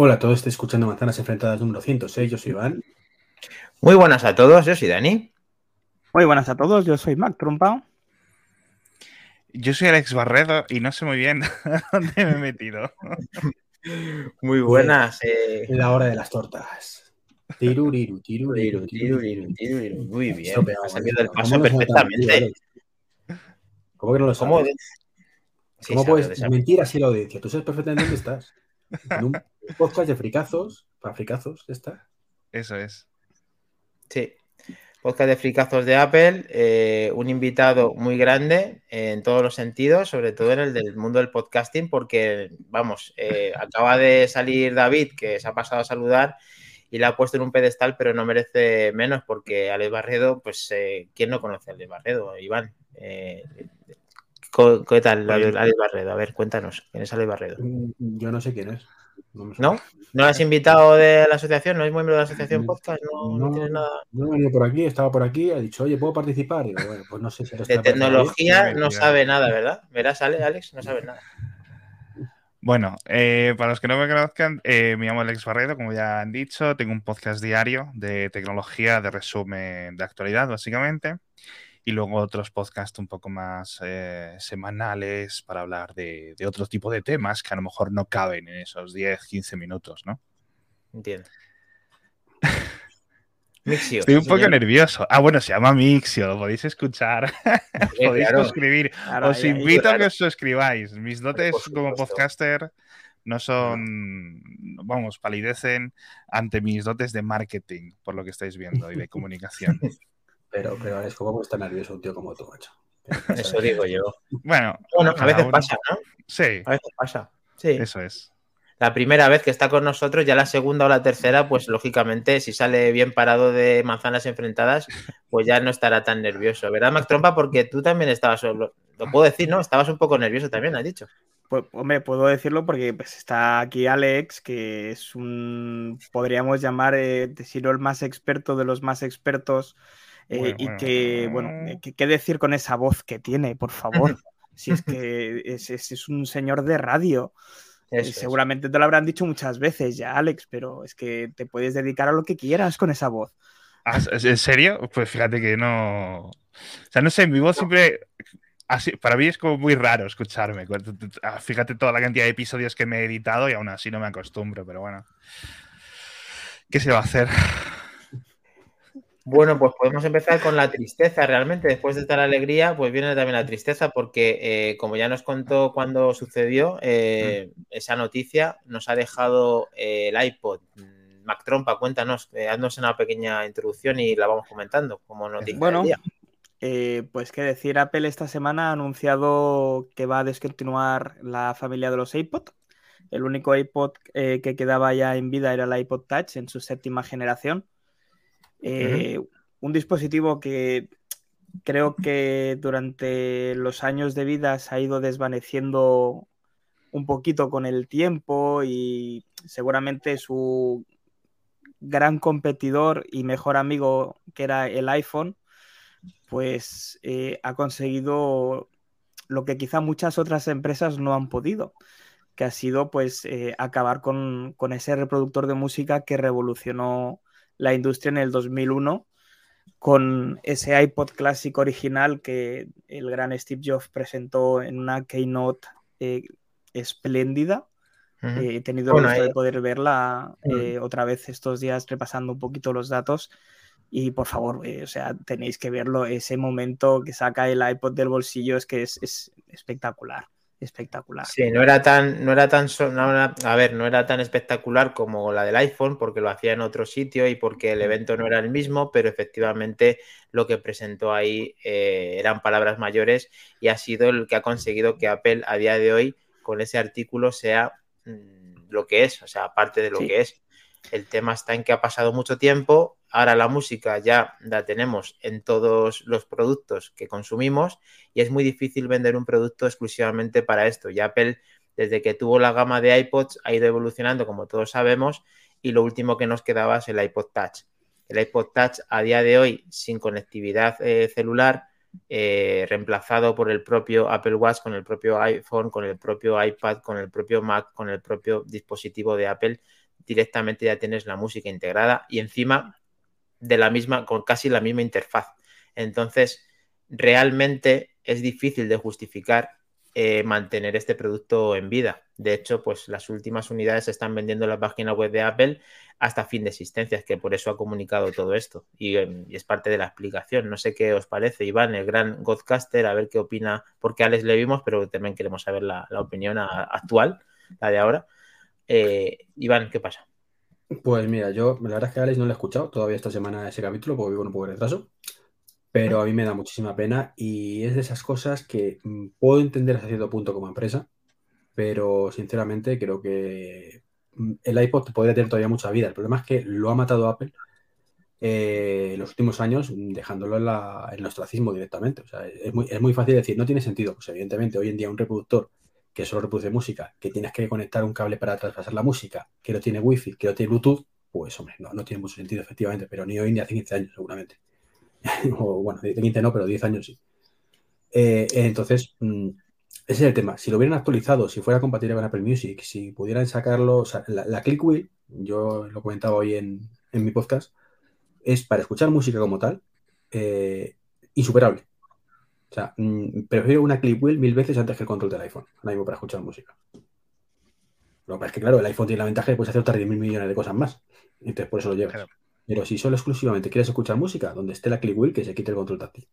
Hola a todos, estoy escuchando Manzanas Enfrentadas número 106, yo soy Iván. Muy buenas a todos, yo soy Dani. Muy buenas a todos, yo soy Mac Trumpa. Yo soy Alex Barredo y no sé muy bien dónde me he metido. Muy buenas. Eh... La hora de las tortas. Tiruriru, tiruriru, Tiruriru, tiruriru. Muy bien, ha salido ¿cómo del no paso perfectamente. ¿Cómo que no lo sabes? ¿Cómo? ¿Cómo, Sí, sabe, puedes sabe. mentir así a la audiencia? Tú sabes perfectamente dónde estás. En un podcast de fricazos, para fricazos, ya está. Eso es. Sí. Podcast de fricazos de Apple, eh, un invitado muy grande en todos los sentidos, sobre todo en el del mundo del podcasting, porque, vamos, eh, acaba de salir David, que se ha pasado a saludar y la ha puesto en un pedestal, pero no merece menos, porque Alex Barredo, pues, eh, ¿quién no conoce a Alex Barredo? Iván. Eh, ¿co- ¿Qué tal, Alex Alex Barredo? A ver, cuéntanos, ¿quién es Alex Barredo? Mm, Yo no sé quién es. No. ¿No? ¿No lo has invitado de la asociación? ¿No es miembro de la asociación podcast? ¿No, no no, tienes nada? No he venido por aquí, estaba por aquí, ha dicho, oye, ¿puedo participar? Y bueno, pues no sé si lo De tecnología no sabe nada, ¿verdad? Verás, Ale- Alex, no sabe nada. Bueno, eh, para los que no me conozcan, eh, me llamo Alex Barredo, como ya han dicho, tengo un podcast diario de tecnología, de resumen de actualidad, básicamente, y luego otros podcasts un poco más eh, semanales para hablar de, de otro tipo de temas que a lo mejor no caben en esos 10, 15 minutos, ¿no? Entiendo. Mixio. Estoy un poco señor. nervioso. Ah, bueno, se llama Mixio, lo podéis escuchar, Eh, podéis claro. suscribir. Claro, Os invito a que os suscribáis. Mis dotes por como podcaster no son, vamos, palidecen ante mis dotes de marketing, por lo que estáis viendo, y de comunicación. Pero, pero es como está nervioso un tío como tú, macho. Eso digo yo. Bueno, Bueno, a veces uno- pasa, ¿no? Sí, A veces pasa. Sí. eso es. La primera vez que está con nosotros, ya la segunda o la tercera, pues lógicamente, si sale bien parado de manzanas enfrentadas, pues ya no estará tan nervioso, ¿verdad, Mac Trompa? Porque tú también estabas, lo, lo puedo decir, ¿no? Estabas un poco nervioso también, has dicho. Pues, hombre, puedo decirlo porque pues, está aquí Alex, que es un, podríamos llamar, eh, si no el más experto de los más expertos, eh, Bueno, y bueno, que, bueno. bueno, eh, que- ¿qué decir con esa voz que tiene, por favor? Si es que es, es- es un señor de radio. Eso es. seguramente te lo habrán dicho muchas veces ya, Alex, pero es que te puedes dedicar a lo que quieras con esa voz. Ah, ¿En serio? Pues fíjate que no. O sea, no sé, mi voz siempre. Así, para mí es como muy raro escucharme. Ah, Fíjate toda la cantidad de episodios que me he editado y aún así no me acostumbro, pero bueno. ¿Qué se va a hacer? Bueno, pues podemos empezar con la tristeza. Realmente, después de esta alegría, pues viene también la tristeza, porque eh, como ya nos contó cuando sucedió eh, esa noticia, nos ha dejado eh, el iPod. Mm, Mac Trompa, cuéntanos, haznos una pequeña introducción y la vamos comentando como noticia. Bueno, pues qué decir, Apple esta semana ha anunciado que va a descontinuar la familia de los iPod. El único iPod que quedaba ya en vida era el iPod Touch en su séptima generación. Eh, Un dispositivo que creo que durante los años de vida se ha ido desvaneciendo un poquito con el tiempo y seguramente su gran competidor y mejor amigo que era el iPhone pues eh, ha conseguido lo que quizá muchas otras empresas no han podido, que ha sido pues eh, acabar con, con, ese reproductor de música que revolucionó la industria en el 2001 con ese iPod Classic original que el gran Steve Jobs presentó en una keynote eh, espléndida. Uh -huh. eh, he tenido bueno, el gusto de poder verla uh -huh. otra vez estos días repasando un poquito los datos y por favor, eh, o sea, tenéis que verlo, ese momento que saca el iPod del bolsillo es que es, es espectacular, espectacular. Sí, no era tan, no era tan, no era, a ver, no era tan espectacular como la del iPhone porque lo hacía en otro sitio y porque el evento no era el mismo, pero efectivamente lo que presentó ahí eh, eran palabras mayores y ha sido el que ha conseguido que Apple a día de hoy con ese artículo sea mmm, lo que es, o sea, aparte de lo sí. que es. El tema está en que ha pasado mucho tiempo, ahora la música ya la tenemos en todos los productos que consumimos y es muy difícil vender un producto exclusivamente para esto. Y Apple, desde que tuvo la gama de iPods, ha ido evolucionando, como todos sabemos, y lo último que nos quedaba es el iPod Touch. El iPod Touch a día de hoy, sin conectividad eh, celular, eh, reemplazado por el propio Apple Watch, con el propio iPhone, con el propio iPad, con el propio Mac, con el propio dispositivo de Apple, directamente ya tienes la música integrada y encima de la misma, con casi la misma interfaz. Entonces, realmente es difícil de justificar eh, mantener este producto en vida. De hecho, pues las últimas unidades se están vendiendo en la página web de Apple hasta fin de existencia, que por eso ha comunicado todo esto em, y, es parte de la explicación. No sé qué os parece, Iván, el gran Godcaster, a ver qué opina, porque a Alex le vimos, pero también queremos saber la, opinión actual, la de ahora. Eh, Iván, ¿qué pasa? Pues mira, yo la verdad es que Alex no le he escuchado todavía esta semana ese capítulo porque vivo un poco de retraso pero a mí me da muchísima pena y es de esas cosas que mm, puedo entender hasta cierto punto como empresa, pero sinceramente creo que mm, el iPod podría tener todavía mucha vida. El problema es que lo ha matado Apple eh, en los últimos años, mm, dejándolo en, el ostracismo directamente. O sea, es muy, es muy fácil decir, no tiene sentido. Pues evidentemente, hoy en día un reproductor que solo reproduce música, que tienes que conectar un cable para traspasar la música, que no tiene wifi, que no tiene Bluetooth, pues hombre, no, tiene mucho sentido, efectivamente, pero ni hoy ni hace 15 años, seguramente. o bueno, de 15 no, pero 10 años sí. Eh, entonces, mm, ese es el tema. Si lo hubieran actualizado, si fuera compatible con Apple Music, si pudieran sacarlo, la, Click Wheel, yo lo comentaba hoy en, mi podcast, es para escuchar música como tal, eh, insuperable. O sea, mm, prefiero una Click Wheel mil veces antes que el control del iPhone, ahora mismo para escuchar música. Lo que pasa es que, claro, el iPhone tiene la ventaja de que puedes hacer otras 10 mil millones de cosas más. Entonces, por eso lo llevas. Pero si solo exclusivamente quieres escuchar música, donde esté la click wheel, que se quite el control táctil.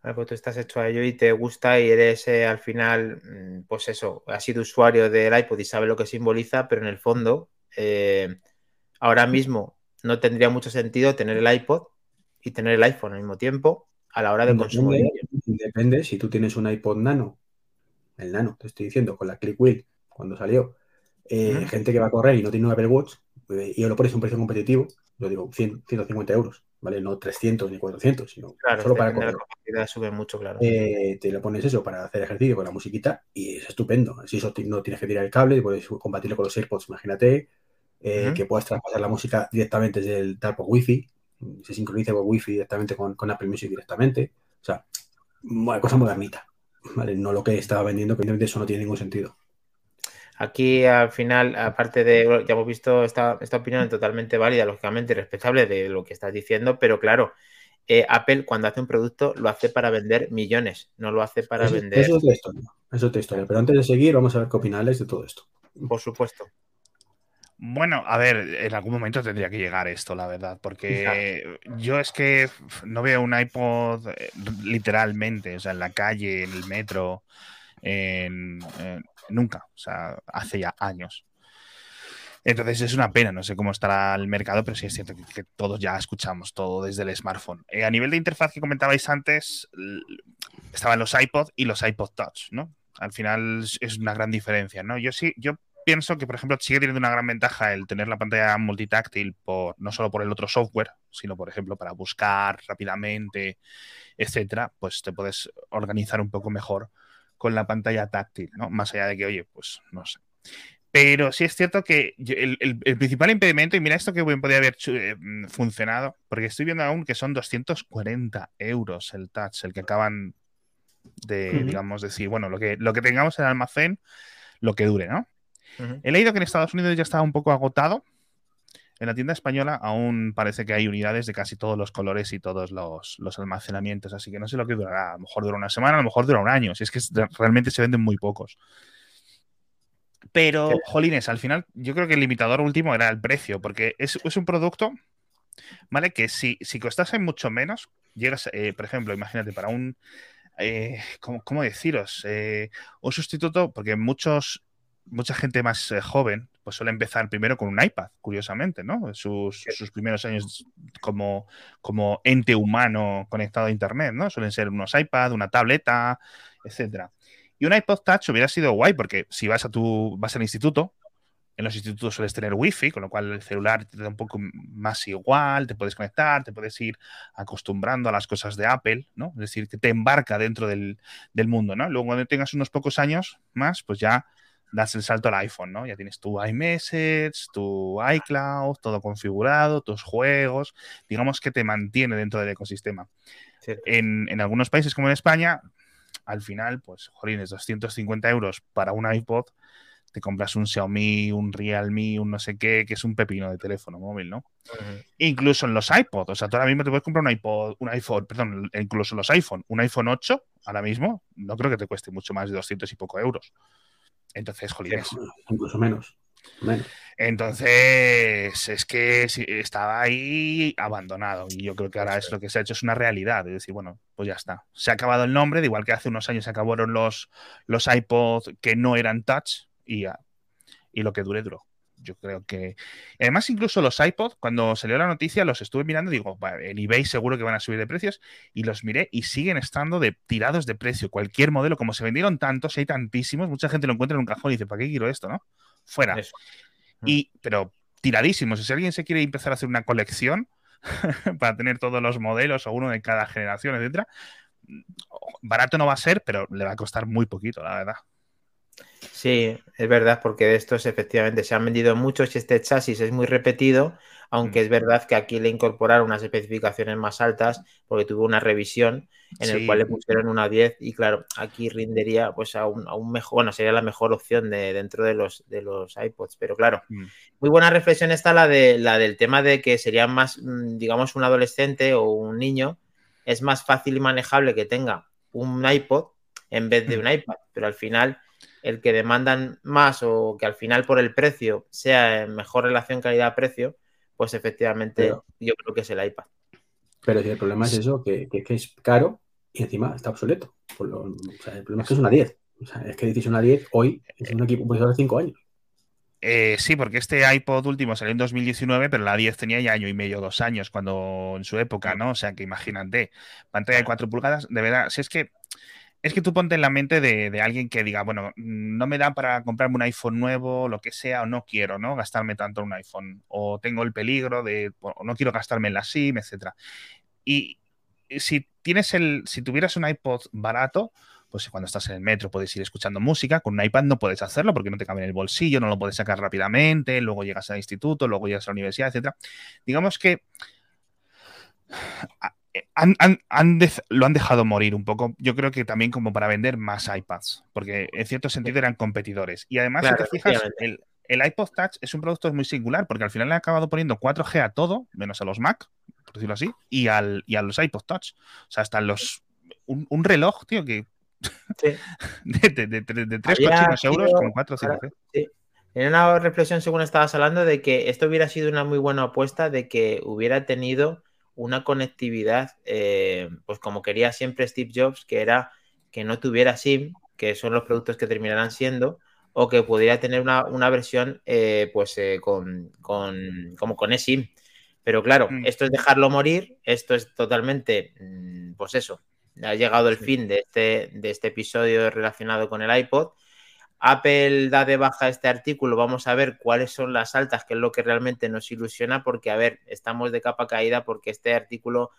Vale, pues tú estás hecho a ello y te gusta y eres eh, al final, mm, pues eso, has sido usuario del iPod y sabes lo que simboliza, pero en el fondo, eh, ahora mismo no tendría mucho sentido tener el iPod y tener el iPhone al mismo tiempo a la hora de consumo. Depende, si tú tienes un iPod Nano, el Nano, te estoy diciendo, con la click wheel, cuando salió, eh, gente que va a correr y no tiene un Apple Watch, y lo pones a un precio competitivo, yo digo 150 euros, ¿vale? No 300 ni 400, sino solo para correr. La sube mucho, claro. Eh, te lo pones eso para hacer ejercicio con la musiquita y es estupendo. Si eso no tienes que tirar el cable, puedes compartirlo con los AirPods, imagínate, eh, que puedas traspasar la música directamente desde el por Wi-Fi, se sincroniza por Wi-Fi directamente con, con, Apple Music directamente. O sea, cosa modernita, ¿vale? No lo que estaba vendiendo, que evidentemente eso no tiene ningún sentido. Aquí al final, aparte de, ya hemos visto esta, opinión totalmente válida, lógicamente y respetable de lo que estás diciendo, pero claro, eh, Apple cuando hace un producto lo hace para vender millones, no lo hace para vender. Eso es otra historia, eso es historia. Pero antes de seguir, vamos a ver qué opinales de todo esto. Por supuesto. Bueno, a ver, en algún momento tendría que llegar esto, la verdad, porque yo es que no veo un iPod eh, literalmente, o sea, en la calle, en el metro, en, nunca, o sea, hace ya años. Entonces es una pena, no sé cómo estará el mercado, pero sí es cierto que, todos ya escuchamos todo desde el smartphone. Eh, a nivel de interfaz que comentabais antes, estaban los iPod y los iPod Touch, ¿no? Al final es una gran diferencia, ¿no? Yo sí, yo pienso que, por ejemplo, sigue teniendo una gran ventaja el tener la pantalla multitáctil, por, no solo por el otro software, sino, por ejemplo, para buscar rápidamente, etcétera, pues te puedes organizar un poco mejor con la pantalla táctil, ¿no? Más allá de que, oye, pues no sé. Pero sí es cierto que el, principal impedimento, y mira esto que podría haber eh, funcionado, porque estoy viendo aún que son 240 euros el touch, el que acaban de, digamos, decir, bueno, lo que, lo que tengamos en el almacén, lo que dure, ¿no? He leído que en Estados Unidos ya estaba un poco agotado, en la tienda española aún parece que hay unidades de casi todos los colores y todos los, almacenamientos, así que no sé lo que durará. A lo mejor dura una semana, a lo mejor dura un año. Si es que realmente se venden muy pocos. Pero, jolines, al final yo creo que el limitador último era el precio, porque es, un producto, ¿vale? Que si, si costase mucho menos, llegas, eh, por ejemplo, imagínate, para un, eh, ¿cómo, deciros? Eh, un sustituto, porque muchos, mucha gente más joven pues suele empezar primero con un iPad, curiosamente, ¿no? Sus, primeros años como, como ente humano conectado a Internet, ¿no? Suelen ser unos iPad, una tableta, etcétera. Y un iPod Touch hubiera sido guay porque si vas a tu vas al instituto, en los institutos sueles tener wifi, con lo cual el celular te da un poco más igual, te puedes conectar, te puedes ir acostumbrando a las cosas de Apple, ¿no? Es decir, que te embarca dentro del, del mundo, ¿no? Luego cuando tengas unos pocos años más, pues ya das el salto al iPhone, ¿no? Ya tienes tu iMessage, tu iCloud, todo configurado, tus juegos, digamos que te mantiene dentro del ecosistema. En, algunos países como en España, al final, pues, jolines, 250 euros para un iPod te compras un Xiaomi, un Realme, un no sé qué, que es un pepino de teléfono móvil, ¿no? Incluso en los iPods, o sea, tú ahora mismo te puedes comprar un iPod, un iPhone, perdón, incluso en los iPhone, un iPhone 8, ahora mismo, no creo que te cueste mucho más de 200 y poco euros. Entonces, jolines. Incluso menos. menos. Entonces, es que estaba ahí abandonado y yo creo que ahora es lo que se ha hecho, es una realidad. Es decir, bueno, pues ya está. Se ha acabado el nombre, de igual que hace unos años se acabaron los, los iPods que no eran touch y, ya, y lo que dure duró. Yo creo que. Además, incluso los iPods, cuando salió la noticia, los estuve mirando y digo, en eBay seguro que van a subir de precios. Y los miré y siguen estando de tirados de precio. Cualquier modelo, como se vendieron tantos, hay tantísimos, mucha gente lo encuentra en un cajón y dice, ¿para qué quiero esto, no? Fuera. Y, pero tiradísimos. Si alguien se quiere empezar a hacer una colección para tener todos los modelos o uno de cada generación, etcétera, barato no va a ser, pero le va a costar muy poquito, la verdad. Sí, es verdad, porque de estos efectivamente se han vendido muchos y este chasis es muy repetido, aunque es verdad que aquí le incorporaron unas especificaciones más altas porque tuvo una revisión en el cual le pusieron una 10 y claro, aquí rindería pues a un, mejor, bueno, sería la mejor opción de, dentro de los, de los iPods, pero claro, mm. muy buena reflexión está la, de, la del tema de que sería más, mm, digamos, un adolescente o un niño, es más fácil y manejable que tenga un iPod en vez de mm. un iPad, pero al final el que demandan más o que al final por el precio sea en mejor relación calidad-precio, pues efectivamente yo creo que es el iPad. Pero si el problema es eso, que, es caro y encima está obsoleto. el problema es que es una 10. es que dices una 10 hoy es un equipo pues, de 5 años. Eh, sí, porque este iPod último salió en 2019, pero la 10 tenía ya año y medio, dos años, cuando en su época, ¿no? O sea que imagínate, pantalla de 4 pulgadas, de verdad, si es que es que tú ponte en la mente de, alguien que diga, bueno, no me da para comprarme un iPhone nuevo, lo que sea, o no quiero, ¿no? Gastarme tanto en un iPhone, o tengo el peligro de, o no quiero gastarme en la SIM, etcétera. Y si tienes el, si tuvieras un iPod barato, pues cuando estás en el metro puedes ir escuchando música, con un iPad no puedes hacerlo porque no te cabe en el bolsillo, no lo puedes sacar rápidamente, luego llegas al instituto, luego llegas a la universidad, etcétera. Digamos que lo han dejado morir un poco, yo creo que también como para vender más iPads, porque en cierto sentido eran competidores. Y además, si te fijas, el, iPod Touch es un producto muy singular, porque al final le han acabado poniendo 4G a todo, menos a los Mac, por decirlo así, y, al, y a los iPod Touch. O sea, hasta los... Un, reloj, tío, que... de, de, de, 3 euros con 4 5G. Sí. En una reflexión, según estabas hablando, de que esto hubiera sido una muy buena apuesta, de que hubiera tenido una conectividad, eh, pues como quería siempre Steve Jobs, que era que no tuviera SIM, que son los productos que terminarán siendo, o que pudiera tener una, versión eh, pues eh, con, con, como con eSIM. Pero claro, mm. esto es dejarlo morir, esto es totalmente, mm, pues eso, ha llegado el fin de este, de este episodio relacionado con el iPod Apple da de baja este artículo, vamos a ver cuáles son las altas, que es lo que realmente nos ilusiona, porque, a ver, estamos de capa caída porque este artículo,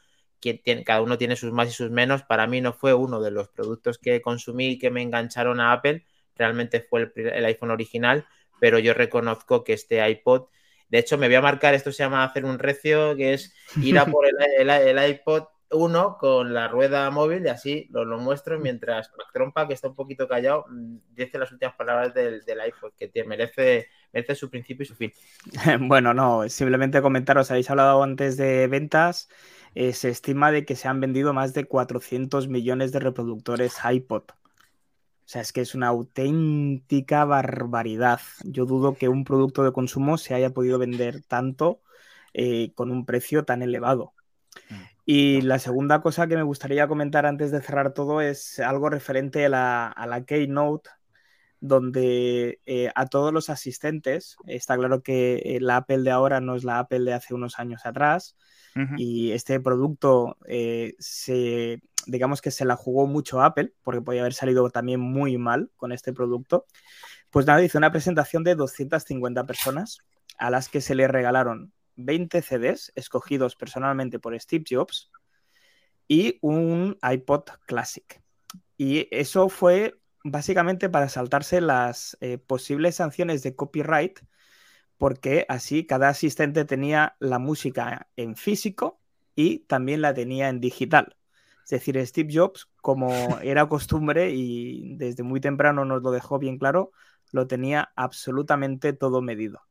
cada uno tiene sus más y sus menos, para mí no fue uno de los productos que consumí y que me engancharon a Apple, realmente fue el, iPhone original, pero yo reconozco que este iPod, de hecho me voy a marcar, esto se llama hacer un recio, que es ir a por el iPod uno con la rueda móvil y así lo, lo muestro mientras Trompa, que está un poquito callado, mm, dice las últimas palabras del, iPhone, que merece, merece su principio y su fin. Bueno, no, simplemente comentaros, habéis hablado antes de ventas, eh, se estima de que se han vendido más de 400 millones de reproductores iPod. O sea, es que es una auténtica barbaridad. Yo dudo que un producto de consumo se haya podido vender tanto eh, con un precio tan elevado. Y la segunda cosa que me gustaría comentar antes de cerrar todo es algo referente a la, a la Keynote, donde eh, a todos los asistentes, está claro que eh, la Apple de ahora no es la Apple de hace unos años atrás, y este producto eh, se, digamos que se la jugó mucho Apple, porque podía haber salido también muy mal con este producto. Pues nada, hizo una presentación de 250 personas a las que se le regalaron 20 CDs escogidos personalmente por Steve Jobs y un iPod Classic. Y eso fue básicamente para saltarse las eh, posibles sanciones de copyright, porque así cada asistente tenía la música en físico y también la tenía en digital. Es decir, Steve Jobs, como era costumbre y desde muy temprano nos lo dejó bien claro, lo tenía absolutamente todo medido.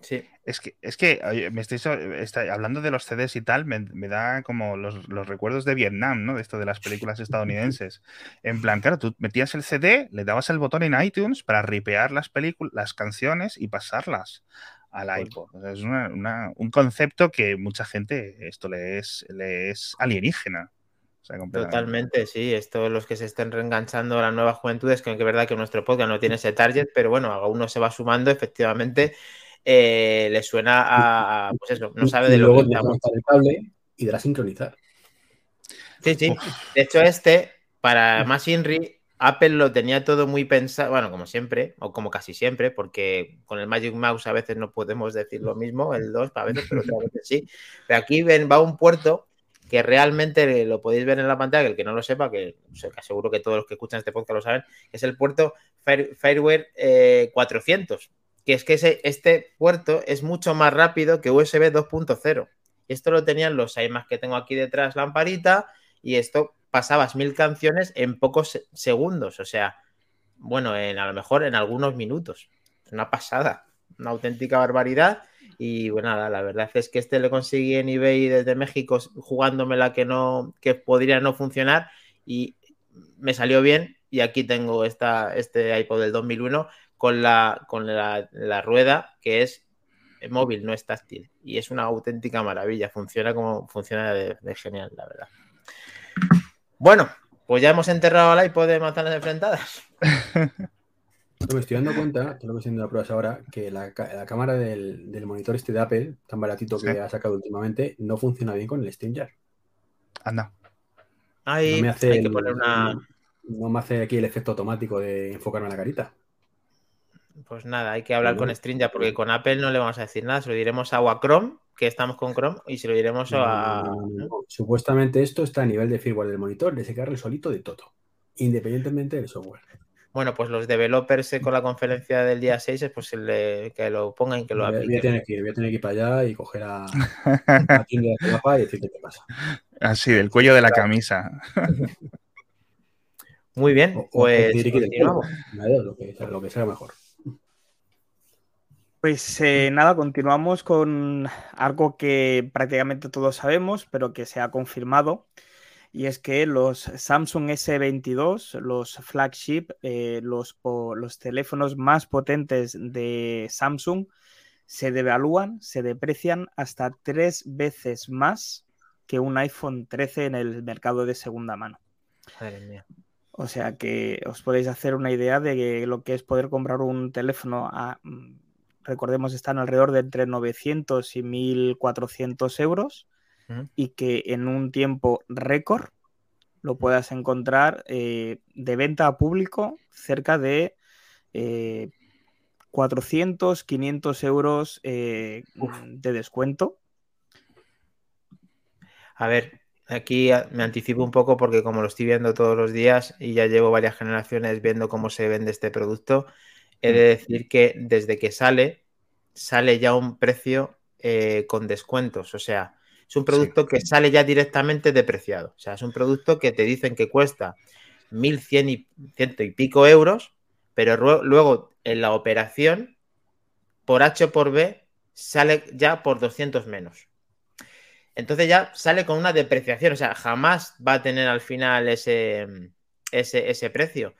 Sí. Es que, es que me estáis hablando de los CDs y tal, me, da como los, recuerdos de Vietnam, ¿no? De esto de las películas estadounidenses. En plan, claro, tú metías el CD, le dabas el botón en iTunes para ripear las películas, las canciones y pasarlas al iPod. es un concepto que mucha gente esto le es, le es alienígena. Totalmente, sí. Esto los que se estén reenganchando a las nuevas juventudes, que es verdad que nuestro podcast no tiene ese target, pero bueno, a uno se va sumando, efectivamente eh, le suena a, pues eso, no sabe de lo que estamos. el cable y de sincronizar. Sí, sí. De hecho, este, para más Inri, Apple lo tenía todo muy pensado, bueno, como siempre, o como casi siempre, porque con el Magic Mouse a veces no podemos decir lo mismo, el 2 a veces, pero otras veces sí. Pero aquí ven, va un puerto que realmente lo podéis ver en la pantalla, que el que no lo sepa, que, seguro que todos los que escuchan este podcast lo saben, es el puerto Fireware 400, eh, que es que ese, este puerto es mucho más rápido que USB 2.0. Esto lo tenían los iMacs que tengo aquí detrás, lamparita, y esto pasabas mil canciones en pocos segundos, o sea, bueno, en, a lo mejor en algunos minutos. Una pasada, una auténtica barbaridad. Y bueno, nada, la verdad es que este le conseguí en eBay desde México jugándomela que no, que podría no funcionar y me salió bien. Y aquí tengo esta, este iPod del 2001 con la, con la, rueda que es móvil, no es táctil. Y es una auténtica maravilla. Funciona como funciona de, genial, la verdad. Bueno, pues ya hemos enterrado al iPod de manzanas enfrentadas. me estoy dando cuenta, que lo que estoy haciendo pruebas ahora, que la, cámara del, monitor este de Apple, tan baratito que ha sacado últimamente, no funciona bien con el StreamYard. Anda. Ahí no me hace hay que poner una... No, me hace aquí el efecto automático de enfocarme en la carita. Pues nada, hay que hablar con StreamYard porque con Apple no le vamos a decir nada, se lo diremos a Chrome, que estamos con Chrome, y se lo diremos a... Supuestamente esto está a nivel de firmware del monitor, de secarle solito de todo, independientemente del software. Bueno, pues los developers eh, con la conferencia del día 6, pues que lo pongan y que lo apliquen. Voy a, tener que ir, voy a tener que ir para allá y coger a, a tienda de y decir qué te pasa. Así, del cuello de la camisa. Muy bien, pues continuamos. Lo que, lo que sea mejor. Pues eh, nada, continuamos con algo que prácticamente todos sabemos, pero que se ha confirmado y es que los Samsung S22, los flagship, eh, los, los teléfonos más potentes de Samsung, se devalúan, se deprecian hasta tres veces más que un iPhone 13 en el mercado de segunda mano. O sea que os podéis hacer una idea de lo que es poder comprar un teléfono a, mm, recordemos, están alrededor de entre 900 y 1400 euros y que en un tiempo récord lo puedas encontrar eh, de venta a público cerca de 400, eh, 500 euros eh, de descuento. A ver, aquí me anticipo un poco porque como lo estoy viendo todos los días y ya llevo varias generaciones viendo cómo se vende este producto, he de mm. decir que desde que sale, sale ya un precio con descuentos. O sea, es un producto que sale ya directamente depreciado. O sea, es un producto que te dicen que cuesta 1.100 y, ciento y pico euros, pero luego en la operación, por H o por B, sale ya por 200 menos. Entonces ya sale con una depreciación, o sea, jamás va a tener al final ese, ese, precio.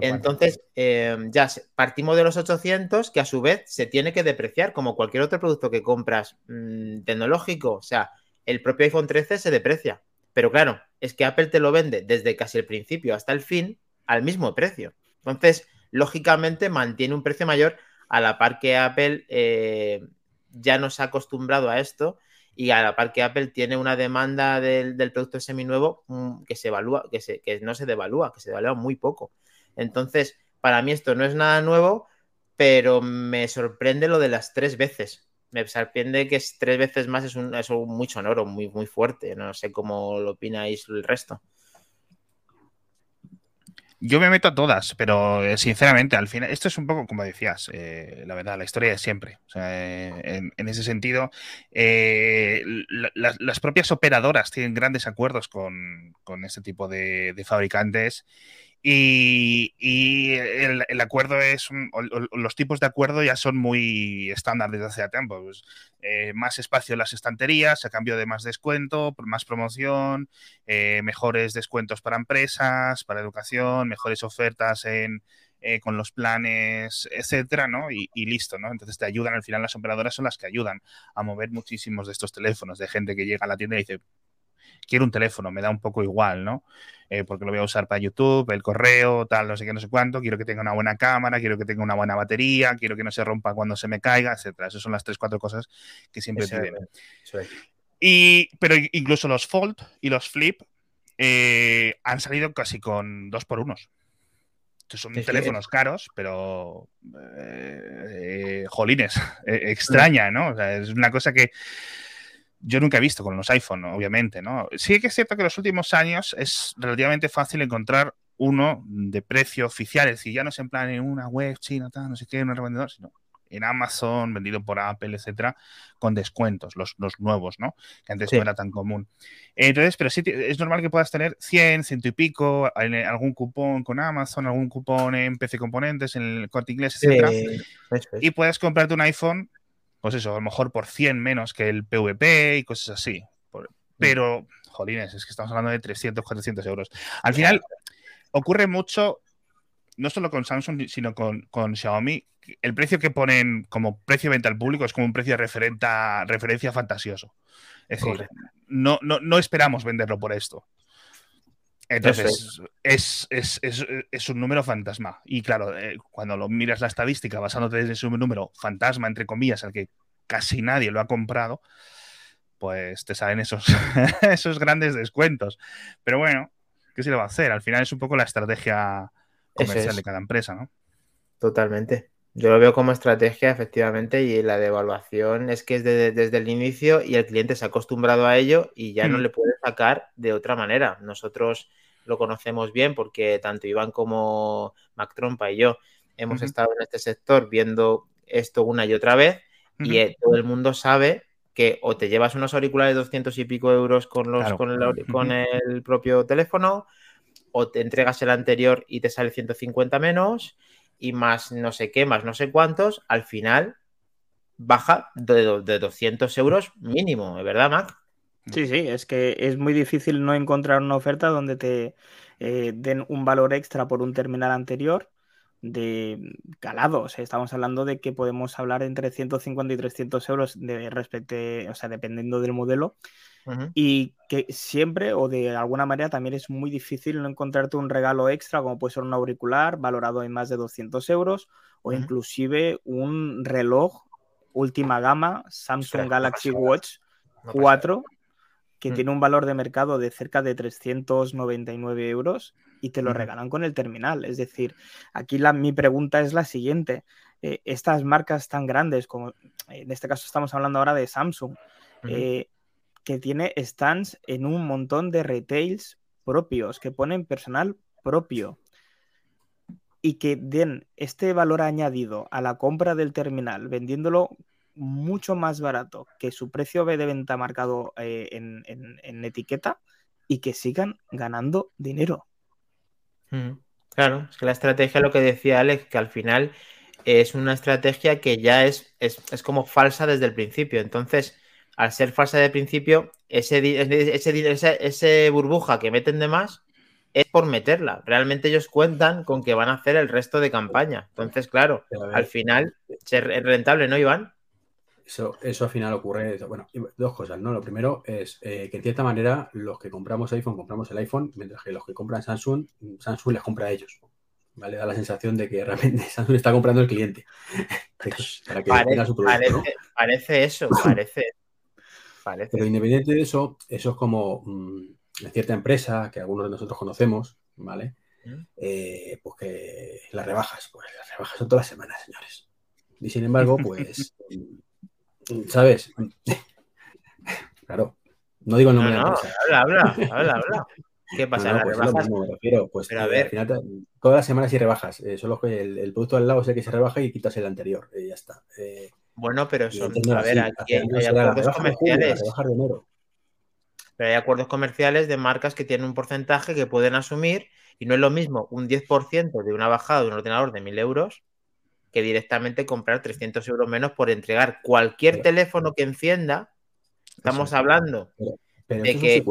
Entonces, eh, ya partimos de los 800, que a su vez se tiene que depreciar como cualquier otro producto que compras mm, tecnológico. O sea, el propio iPhone 13 se deprecia. Pero claro, es que Apple te lo vende desde casi el principio hasta el fin al mismo precio. Entonces, lógicamente mantiene un precio mayor a la par que Apple eh, ya nos ha acostumbrado a esto y a la par que Apple tiene una demanda del, producto seminuevo mm, que se evalúa, que, se, que no se devalúa, que se devalúa muy poco. Entonces, para mí esto no es nada nuevo, pero me sorprende lo de las tres veces me sorprende que es tres veces más es un, es muy sonoro, muy, fuerte. No sé cómo lo opináis el resto. Yo me meto a todas, pero eh, sinceramente, al final, esto es un poco como decías, eh, la verdad, la historia de siempre. Eh, en, ese sentido, las propias operadoras tienen grandes acuerdos con, este tipo de fabricantes y, el, acuerdo es, los tipos de acuerdo ya son muy estándar desde hace tiempo. Pues, eh, más espacio en las estanterías a cambio de más descuento, más promoción, eh, mejores descuentos para empresas, para educación, mejores ofertas en, eh, con los planes, etcétera, ¿no? Y, y, listo, ¿no? Entonces te ayudan, al final las operadoras son las que ayudan a mover muchísimos de estos teléfonos, de gente que llega a la tienda y dice, quiero un teléfono, me da un poco igual, ¿no? Eh, porque lo voy a usar para YouTube, el correo, tal, no sé qué, no sé cuánto, quiero que tenga una buena cámara, quiero que tenga una buena batería, quiero que no se rompa cuando se me caiga, etcétera. Esas son las tres, cuatro cosas que siempre piden. Y, pero incluso los Fold y los Flip eh, han salido casi con dos por unos. son teléfonos caros, pero eh, jolines, extraña, ¿no? O sea, es una cosa que yo nunca he visto con los iPhone, obviamente, ¿no? Sí que es cierto que en los últimos años es relativamente fácil encontrar uno de precio oficial, es decir, ya no es en plan en una web china, tal, no sé qué, un revendedor, sino en Amazon, vendido por Apple, etcétera, con descuentos, los, los nuevos, ¿no? Que antes no era tan común. Entonces, pero sí, es normal que puedas tener 100, ciento y pico, algún cupón con Amazon, algún cupón en PC Componentes, en el corte inglés, etcétera. Y puedes comprarte un iPhone pues eso, a lo mejor por 100 menos que el PVP y cosas así. Mm. pero, jolines, es que estamos hablando de 300, 400 euros. Al final, ocurre mucho, no solo con Samsung, sino con, Xiaomi. El precio que ponen como precio de venta al público es como un precio de referencia fantasioso. Es decir, no, no, esperamos venderlo por esto. Entonces, es, es, un número fantasma. Y claro, eh, cuando lo miras la estadística basándote en ese número fantasma, entre comillas, al que casi nadie lo ha comprado, pues te salen esos, esos grandes descuentos. Pero bueno, ¿qué se le va a hacer? Al final es un poco la estrategia comercial de cada empresa, ¿no? Totalmente. Yo lo veo como estrategia, efectivamente, y la devaluación es que es desde el inicio y el cliente se ha acostumbrado a ello y ya no mm. le puede sacar de otra manera. Nosotros lo conocemos bien porque tanto Iván como Mac Trompa y yo hemos estado en este sector viendo esto una y otra vez y eh, todo el mundo sabe que o te llevas unos auriculares de 200 y pico euros con, los, con, el, con el propio teléfono o te entregas el anterior y te sale 150 menos y más no sé qué, más no sé cuántos, al final baja de, de 200 euros mínimo, ¿verdad, Mac? Sí, sí, es que es muy difícil no encontrar una oferta donde te eh, den un valor extra por un terminal anterior de calado. O sea, estamos hablando de que podemos hablar entre 150 y 300 euros de respecto, o sea, dependiendo del modelo. Y que siempre o de alguna manera también es muy difícil no encontrarte un regalo extra, como puede ser un auricular valorado en más de 200 euros o inclusive un reloj última gama Samsung Galaxy Watch 4 que mm. tiene un valor de mercado de cerca de 399 euros y te lo regalan con el terminal. Es decir, aquí la, mi pregunta es la siguiente. Eh, estas marcas tan grandes, como en este caso estamos hablando ahora de Samsung, eh, que tiene stands en un montón de retails propios, que ponen personal propio y que den este valor añadido a la compra del terminal, vendiéndolo mucho más barato que su precio de venta marcado eh, en, etiqueta y que sigan ganando dinero. Claro, es que la estrategia, lo que decía Alex, que al final es una estrategia que ya es, es, como falsa desde el principio. Entonces, al ser falsa desde el principio, ese, ese, ese, burbuja que meten de más es por meterla. Realmente ellos cuentan con que van a hacer el resto de campaña. Entonces, claro, al final es rentable, ¿no, Iván? Eso, eso al final ocurre, bueno, dos cosas, ¿no? Lo primero es eh, que en cierta manera los que compramos iPhone compramos el iPhone, mientras que los que compran Samsung, Samsung les compra a ellos. ¿Vale? Da la sensación de que realmente Samsung está comprando el cliente. parece, eso, parece, Pero independiente de eso, eso es como mm, en cierta empresa que algunos de nosotros conocemos, ¿vale? Mm. Eh, pues que las rebajas, pues las rebajas son todas las semanas, señores. Y sin embargo, pues ¿Sabes? Claro. No digo el nombre de la empresa. Habla, habla, habla, habla. ¿Qué pasa? No, no, ¿Las pues lo mismo, me refiero. Pues Pero a eh, ver. al final todas las semanas hay rebajas. eh, solo que el, el producto al lado es el que se rebaja y quitas el anterior. y ya está. Eh, Bueno, pero son, no a ver, así. aquí hay, acuerdos de julio, comerciales. de. Pero hay acuerdos comerciales de marcas que tienen un porcentaje que pueden asumir y no es lo mismo un 10% de una bajada de un ordenador de 1.000 euros que directamente comprar 300 euros menos por entregar cualquier Pero- teléfono que encienda. Estamos Eso hablando Pero de que-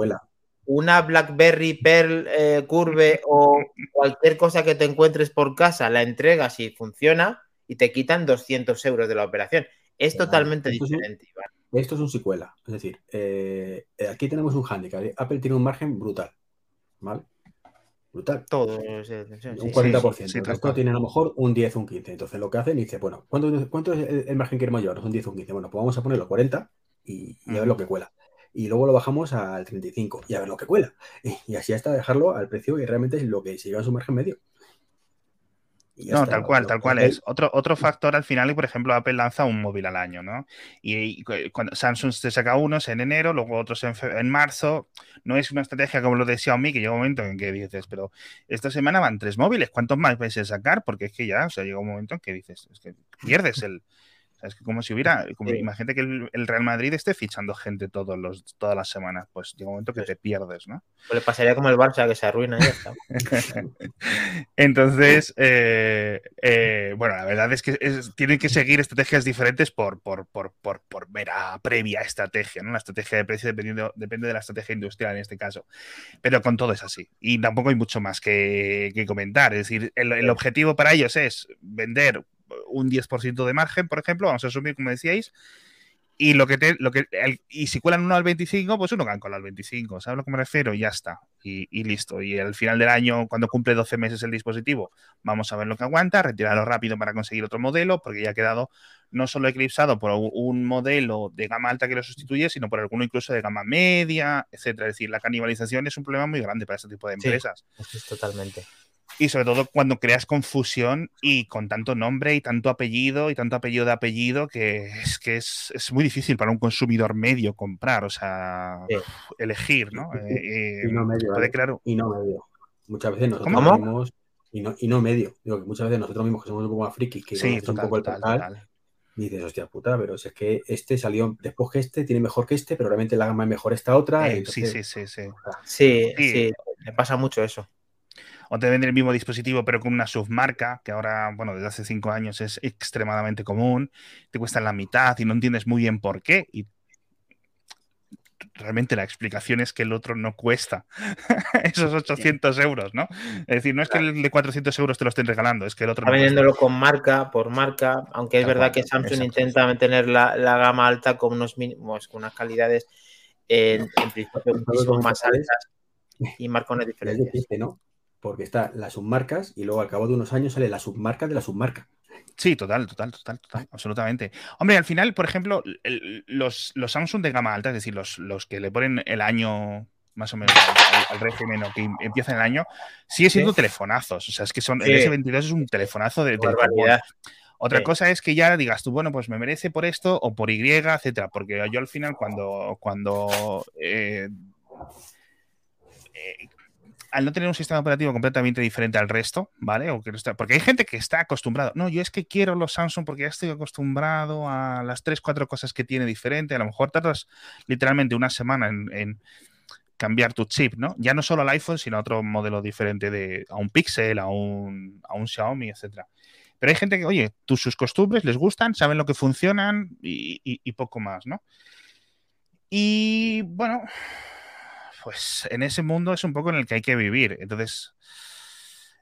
una BlackBerry Pearl eh, Curve o cualquier cosa que te encuentres por casa, la entregas y funciona y te quitan 200 euros de la operación. Es totalmente esto es un- diferente, Iván. Esto es un secuela. Es decir, eh, eh, aquí tenemos un handicap. Apple tiene un margen brutal. ¿Vale? Brutal. Todo. sí, sí, sí, un sí. 40%. sí, sí, el resto cual. tiene a lo mejor un 10 o un 15. Entonces lo que hacen dice, bueno, ¿cuánto, cuánto es el, el margen que queremos llevar? Un 10 o un 15. Bueno, pues vamos a ponerlo 40 y, y a ver lo que cuela. Y luego lo bajamos al 35 y a ver lo que cuela. Y, y así hasta dejarlo al precio que realmente es lo que se lleva en su margen medio. No, está. tal cual, tal cual es. Otro, otro factor al final, y por ejemplo, Apple lanza un móvil al año, ¿no? Y, y cu- cuando Samsung te saca unos en enero, luego otros en, en marzo. No es una estrategia como lo de Xiaomi, que llega un momento en que dices, pero esta semana van tres móviles, ¿cuántos más vais a sacar? Porque es que ya, o sea, llega un momento en que dices, es que pierdes el. O sea, es que como si hubiera, como, Sí. imagínate que el, el Real Madrid esté fichando gente todos los, todas las semanas, pues llega un momento que te pierdes, ¿no? Pues le pasaría como el Barça, que se arruina y ya está. Entonces, eh, eh, bueno, la verdad es que es- tienen que seguir estrategias diferentes por, por, por, por, por mera previa estrategia, ¿no? La estrategia de precio dependiendo, depende de la estrategia industrial en este caso. Pero con todo es así. Y tampoco hay mucho más que, que comentar. Es decir, el, el objetivo para ellos es vender un 10% de margen, por ejemplo, vamos a asumir, como decíais, y lo que te, lo que el- y si cuelan uno al 25, pues uno con al 25, ¿sabes a lo que me refiero? Y ya está. Y, y listo. Y al final del año, cuando cumple 12 meses el dispositivo, vamos a ver lo que aguanta, retirarlo rápido para conseguir otro modelo, porque ya ha quedado no solo eclipsado por un modelo de gama alta que lo sustituye, sino por alguno incluso de gama media, etcétera. Es decir, la canibalización es un problema muy grande para este tipo de Sí. empresas. Es totalmente. Y sobre todo cuando creas confusión y con tanto nombre y tanto apellido y tanto apellido de apellido que es que es, es muy difícil para un consumidor medio comprar, o sea, Sí. elegir, ¿no? Eh, Y no medio, puede Y no medio. Muchas veces nosotros ¿Cómo? mismos. Y no, y no medio. Digo que muchas veces nosotros mismos que somos un poco más frikis, que Sí, total, un poco el total, portal, total. dices, hostia puta, pero si es que este salió después que este, tiene mejor que este, pero realmente la gama es mejor esta otra. Eh, y sí, entonces- sí, sí, sí. Sí, Sí. sí, me pasa mucho eso. O te venden el mismo dispositivo pero con una submarca, que ahora, bueno, desde hace cinco años es extremadamente común, te cuesta la mitad y no entiendes muy bien por qué. Y realmente la explicación es que el otro no cuesta esos 800 euros, ¿no? Es decir, no es que el de 400 euros te lo estén regalando, es que el otro Está no cuesta. vendiéndolo con marca, por marca, aunque es Tal verdad cual, que Samsung exacto. intenta mantener la, la gama alta con unos mínimos, con unas calidades en, en principio muchísimo más altas y marca diferencias. difícil, ¿no? Porque está las submarcas y luego al cabo de unos años sale la submarca de la submarca. Sí, total, total, total, total, absolutamente. Hombre, al final, por ejemplo, el- los, los Samsung de gama alta, es decir, los, los que le ponen el año más o menos al, al régimen o que em- empiezan el año, sigue siendo Sí. telefonazos. O sea, es que son, Sí. el S22 es un telefonazo de, Barbaridad. Otra Sí. cosa es que ya digas tú, bueno, pues me merece por esto o por Y, etcétera. Porque yo al final, cuando, cuando eh, eh, al no tener un sistema operativo completamente diferente al resto, ¿vale? O que porque hay gente que está acostumbrado. No, yo es que quiero los Samsung porque ya estoy acostumbrado a las tres, cuatro cosas que tiene diferente. A lo mejor tardas literalmente una semana en, cambiar tu chip, ¿no? Ya no solo al iPhone, sino a otro modelo diferente de a un Pixel, a un, a un Xiaomi, etcétera. Pero hay gente que, oye, tus, sus costumbres les gustan, saben lo que funcionan y- y poco más, ¿no? Y bueno, pues en ese mundo es un poco en el que hay que vivir. Entonces,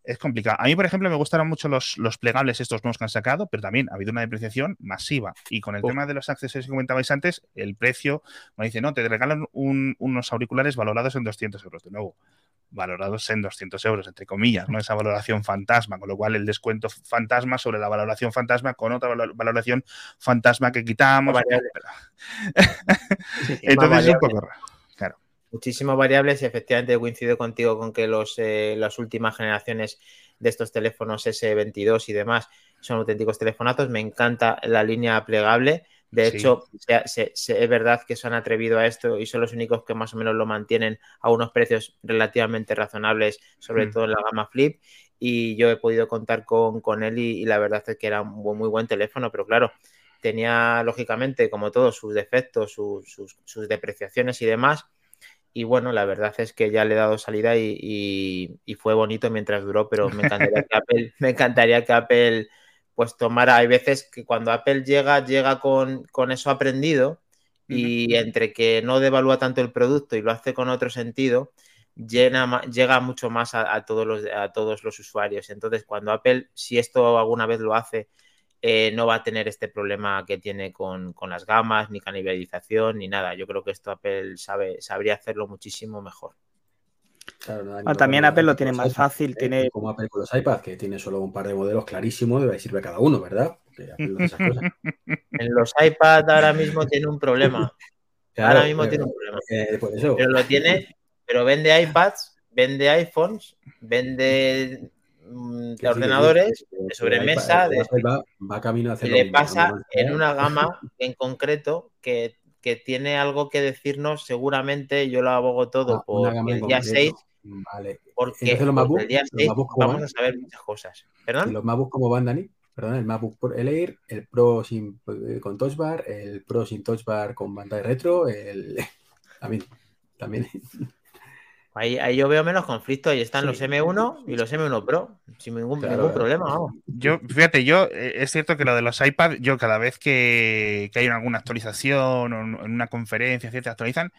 es complicado. A mí, por ejemplo, me gustaron mucho los, los plegables estos nuevos que han sacado, pero también ha habido una depreciación masiva. Y con el tema de los accesorios que comentabais antes, el precio, me dice, no, te regalan un- unos auriculares valorados en 200 euros. De nuevo, valorados en 200 euros, entre comillas, ¿no? Esa valoración fantasma, con lo cual el descuento fantasma sobre la valoración fantasma con otra valo- valoración fantasma que quitamos. Entonces es un poco raro. Muchísimas variables y efectivamente coincido contigo con que los, eh, las últimas generaciones de estos teléfonos S22 y demás son auténticos telefonazos. Me encanta la línea plegable De Sí. hecho, se- se- se- es verdad que se han atrevido a esto y son los únicos que más o menos lo mantienen a unos precios relativamente razonables, sobre Mm. todo en la gama Flip. Y yo he podido contar con, con él y, y la verdad es que era un bu- muy buen teléfono, pero claro, tenía lógicamente, como todos, sus defectos, sus, sus- sus depreciaciones y demás. Y bueno, la verdad es que ya le he dado salida y, y- y fue bonito mientras duró, pero me encantaría que Apple, me encantaría que Apple pues tomara, hay veces que cuando Apple llega, llega con, con eso aprendido y entre que no devalúa tanto el producto y lo hace con otro sentido, llena llega mucho más a, a todos los, a todos los usuarios. Entonces, cuando Apple, si esto alguna vez lo hace, eh, no va a tener este problema que tiene con, con las gamas, ni canibalización, ni nada. Yo creo que esto Apple sabe, sabría hacerlo muchísimo mejor. Claro, nada, Ah, también Apple lo tiene más iPad, fácil, ¿eh? tiene- Como Apple con los iPads, que tiene solo un par de modelos clarísimos de ahí sirve cada uno, ¿verdad? Esas cosas. En los iPad ahora mismo tiene un problema. Claro, ahora mismo pero, tiene un problema. eh, por eso. Pero lo tiene, pero vende iPads, vende iPhones, vende mm, sí, ordenadores de sobremesa, de va, va camino a y hacer lo le pasa en hacer- una gama en concreto que, que tiene algo que decirnos, seguramente yo lo abogo todo Ah, por el día concreto. 6, Vale. porque, Entonces, los MacBook- el día los 6 MacBook, ¿cómo vamos van? a saber muchas cosas. ¿Y ¿Perdón? los MacBook cómo van, Dani? Perdón, el MacBook Pro- el Air, el Pro sin, eh, con Touch Bar, el Pro sin Touch Bar con pantalla retro, el... También, también. Ahí, ahí yo veo menos conflicto, ahí están Sí. los M1 y los M1 Pro, sin ningún, Claro, ningún problema, vamos. Yo, fíjate, yo, eh, es cierto que lo de los iPad, yo cada vez que, que hay alguna actualización o en una conferencia, etcétera, actualizan,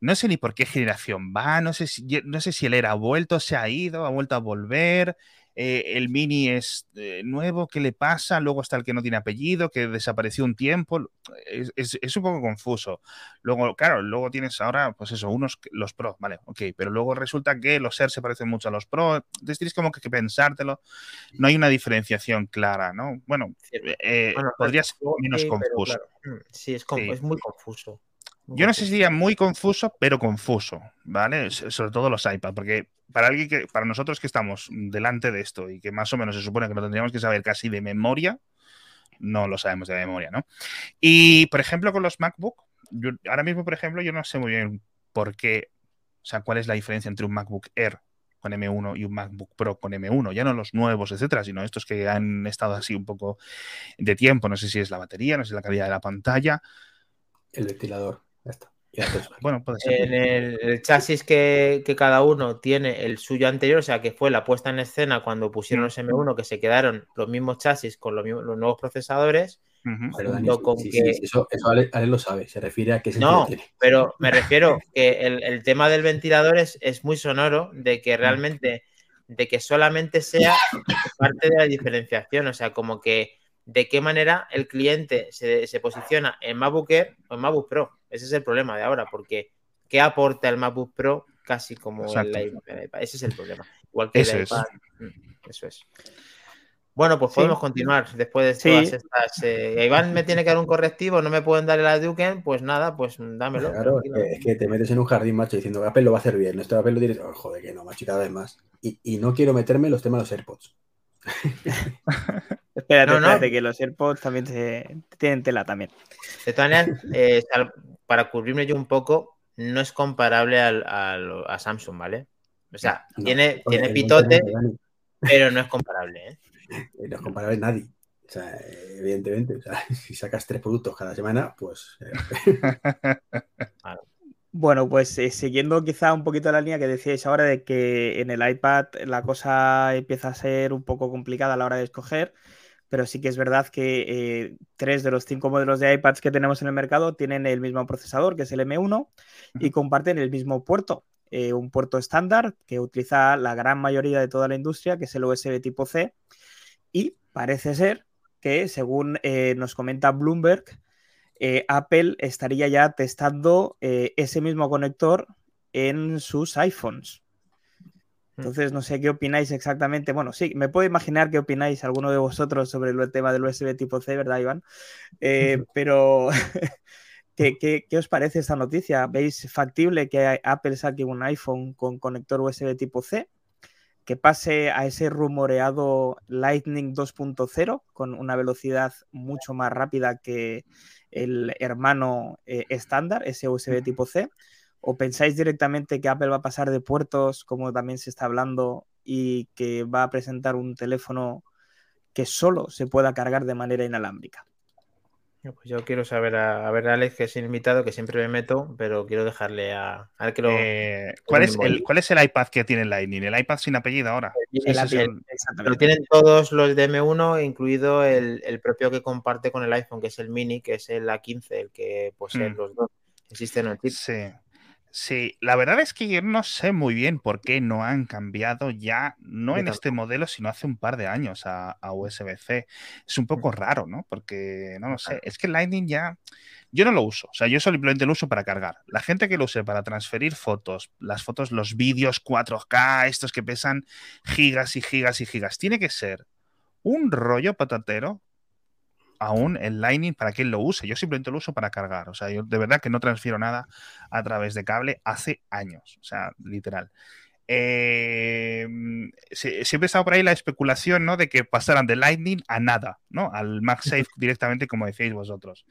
no sé ni por qué generación va, no sé si, no sé si él era vuelto, se ha ido, ha vuelto a volver, eh, el mini es eh, nuevo, ¿qué le pasa? Luego está el que no tiene apellido, que desapareció un tiempo, es, es- es un poco confuso. Luego, claro, luego tienes ahora, pues eso, unos, los Pro, vale, ok, pero luego resulta que los Air se parecen mucho a los Pro, entonces tienes como que, que pensártelo, no hay una diferenciación clara, ¿no? Bueno, eh, Bueno, podría ser menos confuso. claro, mm, sí, es, con- Sí. es muy confuso. Yo no sé si diría muy confuso, pero confuso, ¿vale? Sobre todo los iPad, porque para alguien que, para nosotros que estamos delante de esto y que más o menos se supone que lo tendríamos que saber casi de memoria, no lo sabemos de memoria, ¿no? Y por ejemplo, con los MacBook, ahora mismo, por ejemplo, yo no sé muy bien por qué, o sea, cuál es la diferencia entre un MacBook Air con M1 y un MacBook Pro con M1, ya no los nuevos, etcétera, sino estos que han estado así un poco de tiempo, no sé si es la batería, no sé si la calidad de la pantalla, El ventilador, ya está. Bueno, puede ser. En el, el chasis que, que cada uno tiene el suyo anterior, o sea, que fue la puesta en escena cuando pusieron los M1, que se quedaron los mismos chasis con los, mismos- los nuevos procesadores. Pero con sí, que- sí, eso, eso Ale, Ale lo sabe, se refiere a qué sentido No, tiene. pero me refiero que el, el tema del ventilador es, es muy sonoro, de Mm. que realmente, de que solamente sea parte de la diferenciación, o sea, como que de qué manera el cliente se, se posiciona en MacBook Air o en MacBook Pro. Ese es el problema de ahora, porque ¿qué aporta el MacBook Pro? Casi como el Exacto. el iPad. Ese es el problema. Igual que Eso el es. iPad. Mm, Eso es. Bueno, pues Sí. podemos continuar después de Sí. todas estas. eh, Iván me tiene que dar un correctivo, no me pueden dar el Aduken, pues nada, pues dámelo. Claro, es que, es que te metes en un jardín, macho, diciendo que Apple lo va a hacer bien. Esto Apple lo tienes, oh, joder, que no, macho, y cada vez más. Y, y no quiero meterme en los temas de los AirPods. Espérate, No, no. espérate, que los AirPods también se- tienen tela también. De todas maneras, eh, sal- para cubrirme yo un poco, no es comparable al, al- a Samsung, ¿vale? O sea, No, tiene, tiene pitote, pero no es comparable, ¿eh? No es comparable nadie. O sea, evidentemente, o sea, si sacas tres productos cada semana, pues eh, Bueno, pues eh, siguiendo quizá un poquito la línea que decíais ahora de que en el iPad la cosa empieza a ser un poco complicada a la hora de escoger, pero sí que es verdad que eh, tres de los cinco modelos de iPads que tenemos en el mercado tienen el mismo procesador, que es el M1, y comparten el mismo puerto, eh, un puerto estándar que utiliza la gran mayoría de toda la industria, que es el USB tipo C, y parece ser que, según eh, nos comenta Bloomberg, Apple estaría ya testando ese mismo conector en sus iPhones. Entonces, no sé qué opináis exactamente. Bueno, sí, me puedo imaginar qué opináis alguno de vosotros sobre el tema del USB tipo C, ¿verdad, Iván? Eh, pero, ¿qué, qué, qué os parece esta noticia? ¿Veis factible que Apple saque un iPhone con conector USB tipo C? que pase a ese rumoreado Lightning 2.0 con una velocidad mucho más rápida que el hermano eh, estándar, ese USB tipo C? ¿O pensáis directamente que Apple va a pasar de puertos, como también se está hablando, y que va a presentar un teléfono que solo se pueda cargar de manera inalámbrica? Pues yo quiero saber a, ver Alex, que es el invitado, que siempre me meto, pero quiero dejarle a, a que lo. Eh, ¿cuál, es el, ¿Cuál es el iPad que tiene Lightning? ¿El iPad sin apellido ahora? Lo tienen todos los de M1, incluido el, propio que comparte con el iPhone, que es el Mini, que es el A15, el que posee mm. los dos. Existen el chip. Sí. Sí, la verdad es que yo no sé muy bien por qué no han cambiado ya, no en este modelo, sino hace un par de años a, USB-C. Es un poco raro, ¿no? Porque, no lo sé, es que Lightning ya, yo no lo uso, o sea, yo simplemente lo uso para cargar. La gente que lo use para transferir fotos, las fotos, los vídeos 4K, estos que pesan gigas y gigas y gigas, tiene que ser un rollo patatero aún el Lightning para quien lo use. Yo simplemente lo uso para cargar. O sea, yo de verdad que no transfiero nada a través de cable hace años. O sea, literal. Eh, siempre he estado por ahí la especulación, ¿no? De que pasaran de Lightning a nada, ¿no? Al MagSafe directamente, como decíais vosotros.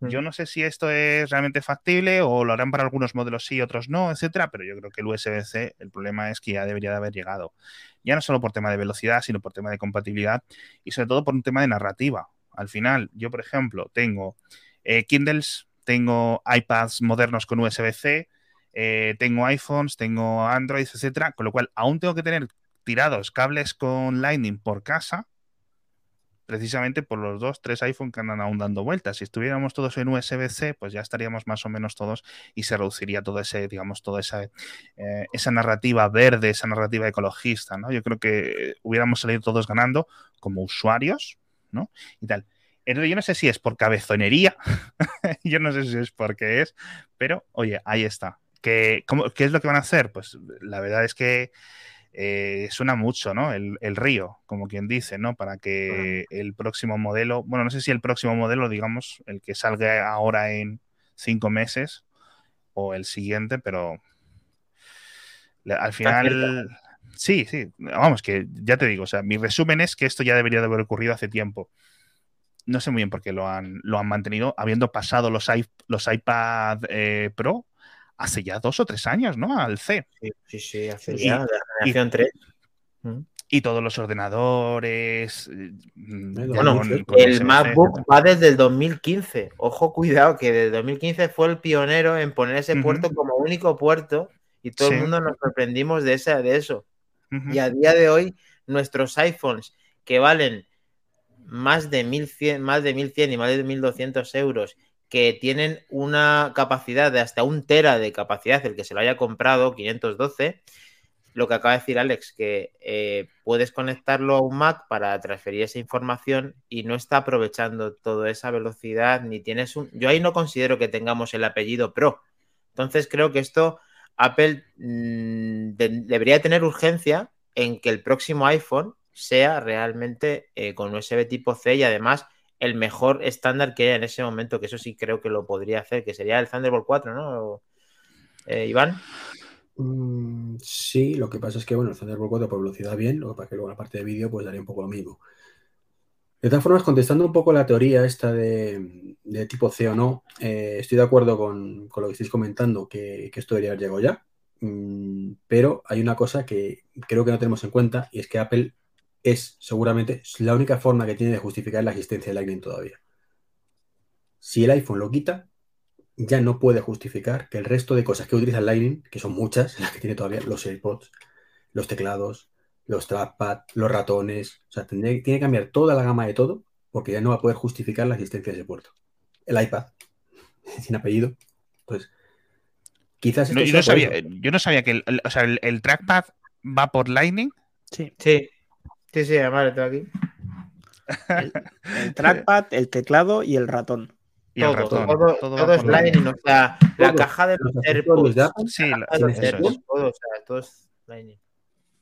Yo no sé si esto es realmente factible o lo harán para algunos modelos sí, otros no, etcétera, pero yo creo que el USB-C, el problema es que ya debería de haber llegado. Ya no solo por tema de velocidad, sino por tema de compatibilidad y sobre todo por un tema de narrativa. Al final, yo, por ejemplo, tengo eh, Kindles, tengo iPads modernos con USB-C, eh, tengo iPhones, tengo Android, etcétera, con lo cual aún tengo que tener tirados cables con Lightning por casa, precisamente por los dos, tres iPhones que andan aún dando vueltas. Si estuviéramos todos en USB-C, pues ya estaríamos más o menos todos y se reduciría todo ese, digamos, toda esa, eh, esa narrativa verde, esa narrativa ecologista, ¿no? Yo creo que hubiéramos salido todos ganando como usuarios, ¿no? Y tal. yo no sé si es por cabezonería, yo no sé si es porque es, pero oye, ahí está. ¿Qué, ¿Qué, es lo que van a hacer? Pues la verdad es que eh, suena mucho, ¿no? El, río, como quien dice, ¿no? Para que el próximo modelo, bueno, no sé si el próximo modelo, digamos, el que salga ahora en cinco meses o el siguiente, pero al final Sí, sí, vamos, que ya te digo, o sea, mi resumen es que esto ya debería de haber ocurrido hace tiempo. No sé muy bien por qué lo han, lo han mantenido, habiendo pasado los, los iPad eh, Pro hace ya dos o tres años, ¿no? Al C. Sí, sí, sí hace ya, la generación 3. Mm. Y todos los ordenadores. Mm, bueno, el MacBook va desde el 2015. Ojo, cuidado, que desde el 2015 fue el pionero en poner ese puerto como único puerto y todo el mundo nos sorprendimos de, esa, de eso. Y a día de hoy, nuestros iPhones que valen más de 1100, más de 1100 y más de 1200 euros, que tienen una capacidad de hasta un tera de capacidad, el que se lo haya comprado, 512, lo que acaba de decir Alex, que eh, puedes conectarlo a un Mac para transferir esa información y no está aprovechando toda esa velocidad, ni tienes un... Yo ahí no considero que tengamos el apellido Pro. Entonces creo que esto Apple mm, debería tener urgencia en que el próximo iPhone sea realmente eh, con USB tipo C y además el mejor estándar que haya en ese momento, que eso sí creo que lo podría hacer, que sería el Thunderbolt 4, ¿no? Eh, Iván. Mm, sí, lo que pasa es que, bueno, el Thunderbolt 4 por velocidad bien, lo que pasa que luego la parte de vídeo pues daría un poco lo mismo. De todas formas, contestando un poco la teoría esta de, tipo C o no, eh, estoy de acuerdo con, lo que estáis comentando, que, esto debería haber llegado ya, mm, pero hay una cosa que creo que no tenemos en cuenta y es que Apple es seguramente la única forma que tiene de justificar la existencia de Lightning todavía. Si el iPhone lo quita, ya no puede justificar que el resto de cosas que utiliza Lightning, que son muchas, las que tiene todavía, los AirPods, los teclados, los trackpad, los ratones. O sea, tiene que cambiar toda la gama de todo porque ya no va a poder justificar la existencia de ese puerto. El iPad, sin apellido. Pues quizás. yo, no sabía, yo, no sabía, que el, trackpad va por Lightning. Sí. Sí, sí, sí además aquí. El, trackpad, el teclado y el ratón. Y todo, el ratón. Todo, es Lightning, o sea, la caja de los AirPods. Sí, todo, o sea, todo es Lightning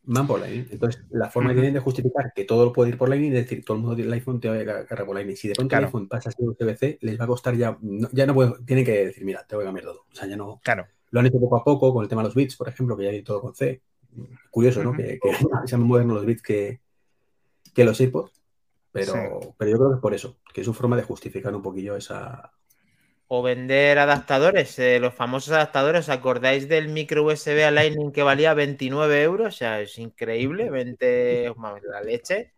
van por Lightning. Entonces, la forma que tienen de justificar que todo puede ir por Lightning es decir, todo el mundo tiene el iPhone, te va a cargar por Lightning. Si de pronto el iPhone pasa a ser USB-C, les va a costar ya, ya no puedo, tienen que decir, mira, te voy a cambiar todo. O sea, ya no. Claro. Lo han hecho poco a poco con el tema de los bits, por ejemplo, que ya hay todo con C. Curioso, ¿no? Que, que sean modernos los bits que, que los AirPods. Pero, pero yo creo que es por eso, que es su forma de justificar un poquillo esa, o vender adaptadores, eh, los famosos adaptadores. ¿Os acordáis del micro USB a Lightning que valía 29 euros? O sea, es increíble, 20 la leche.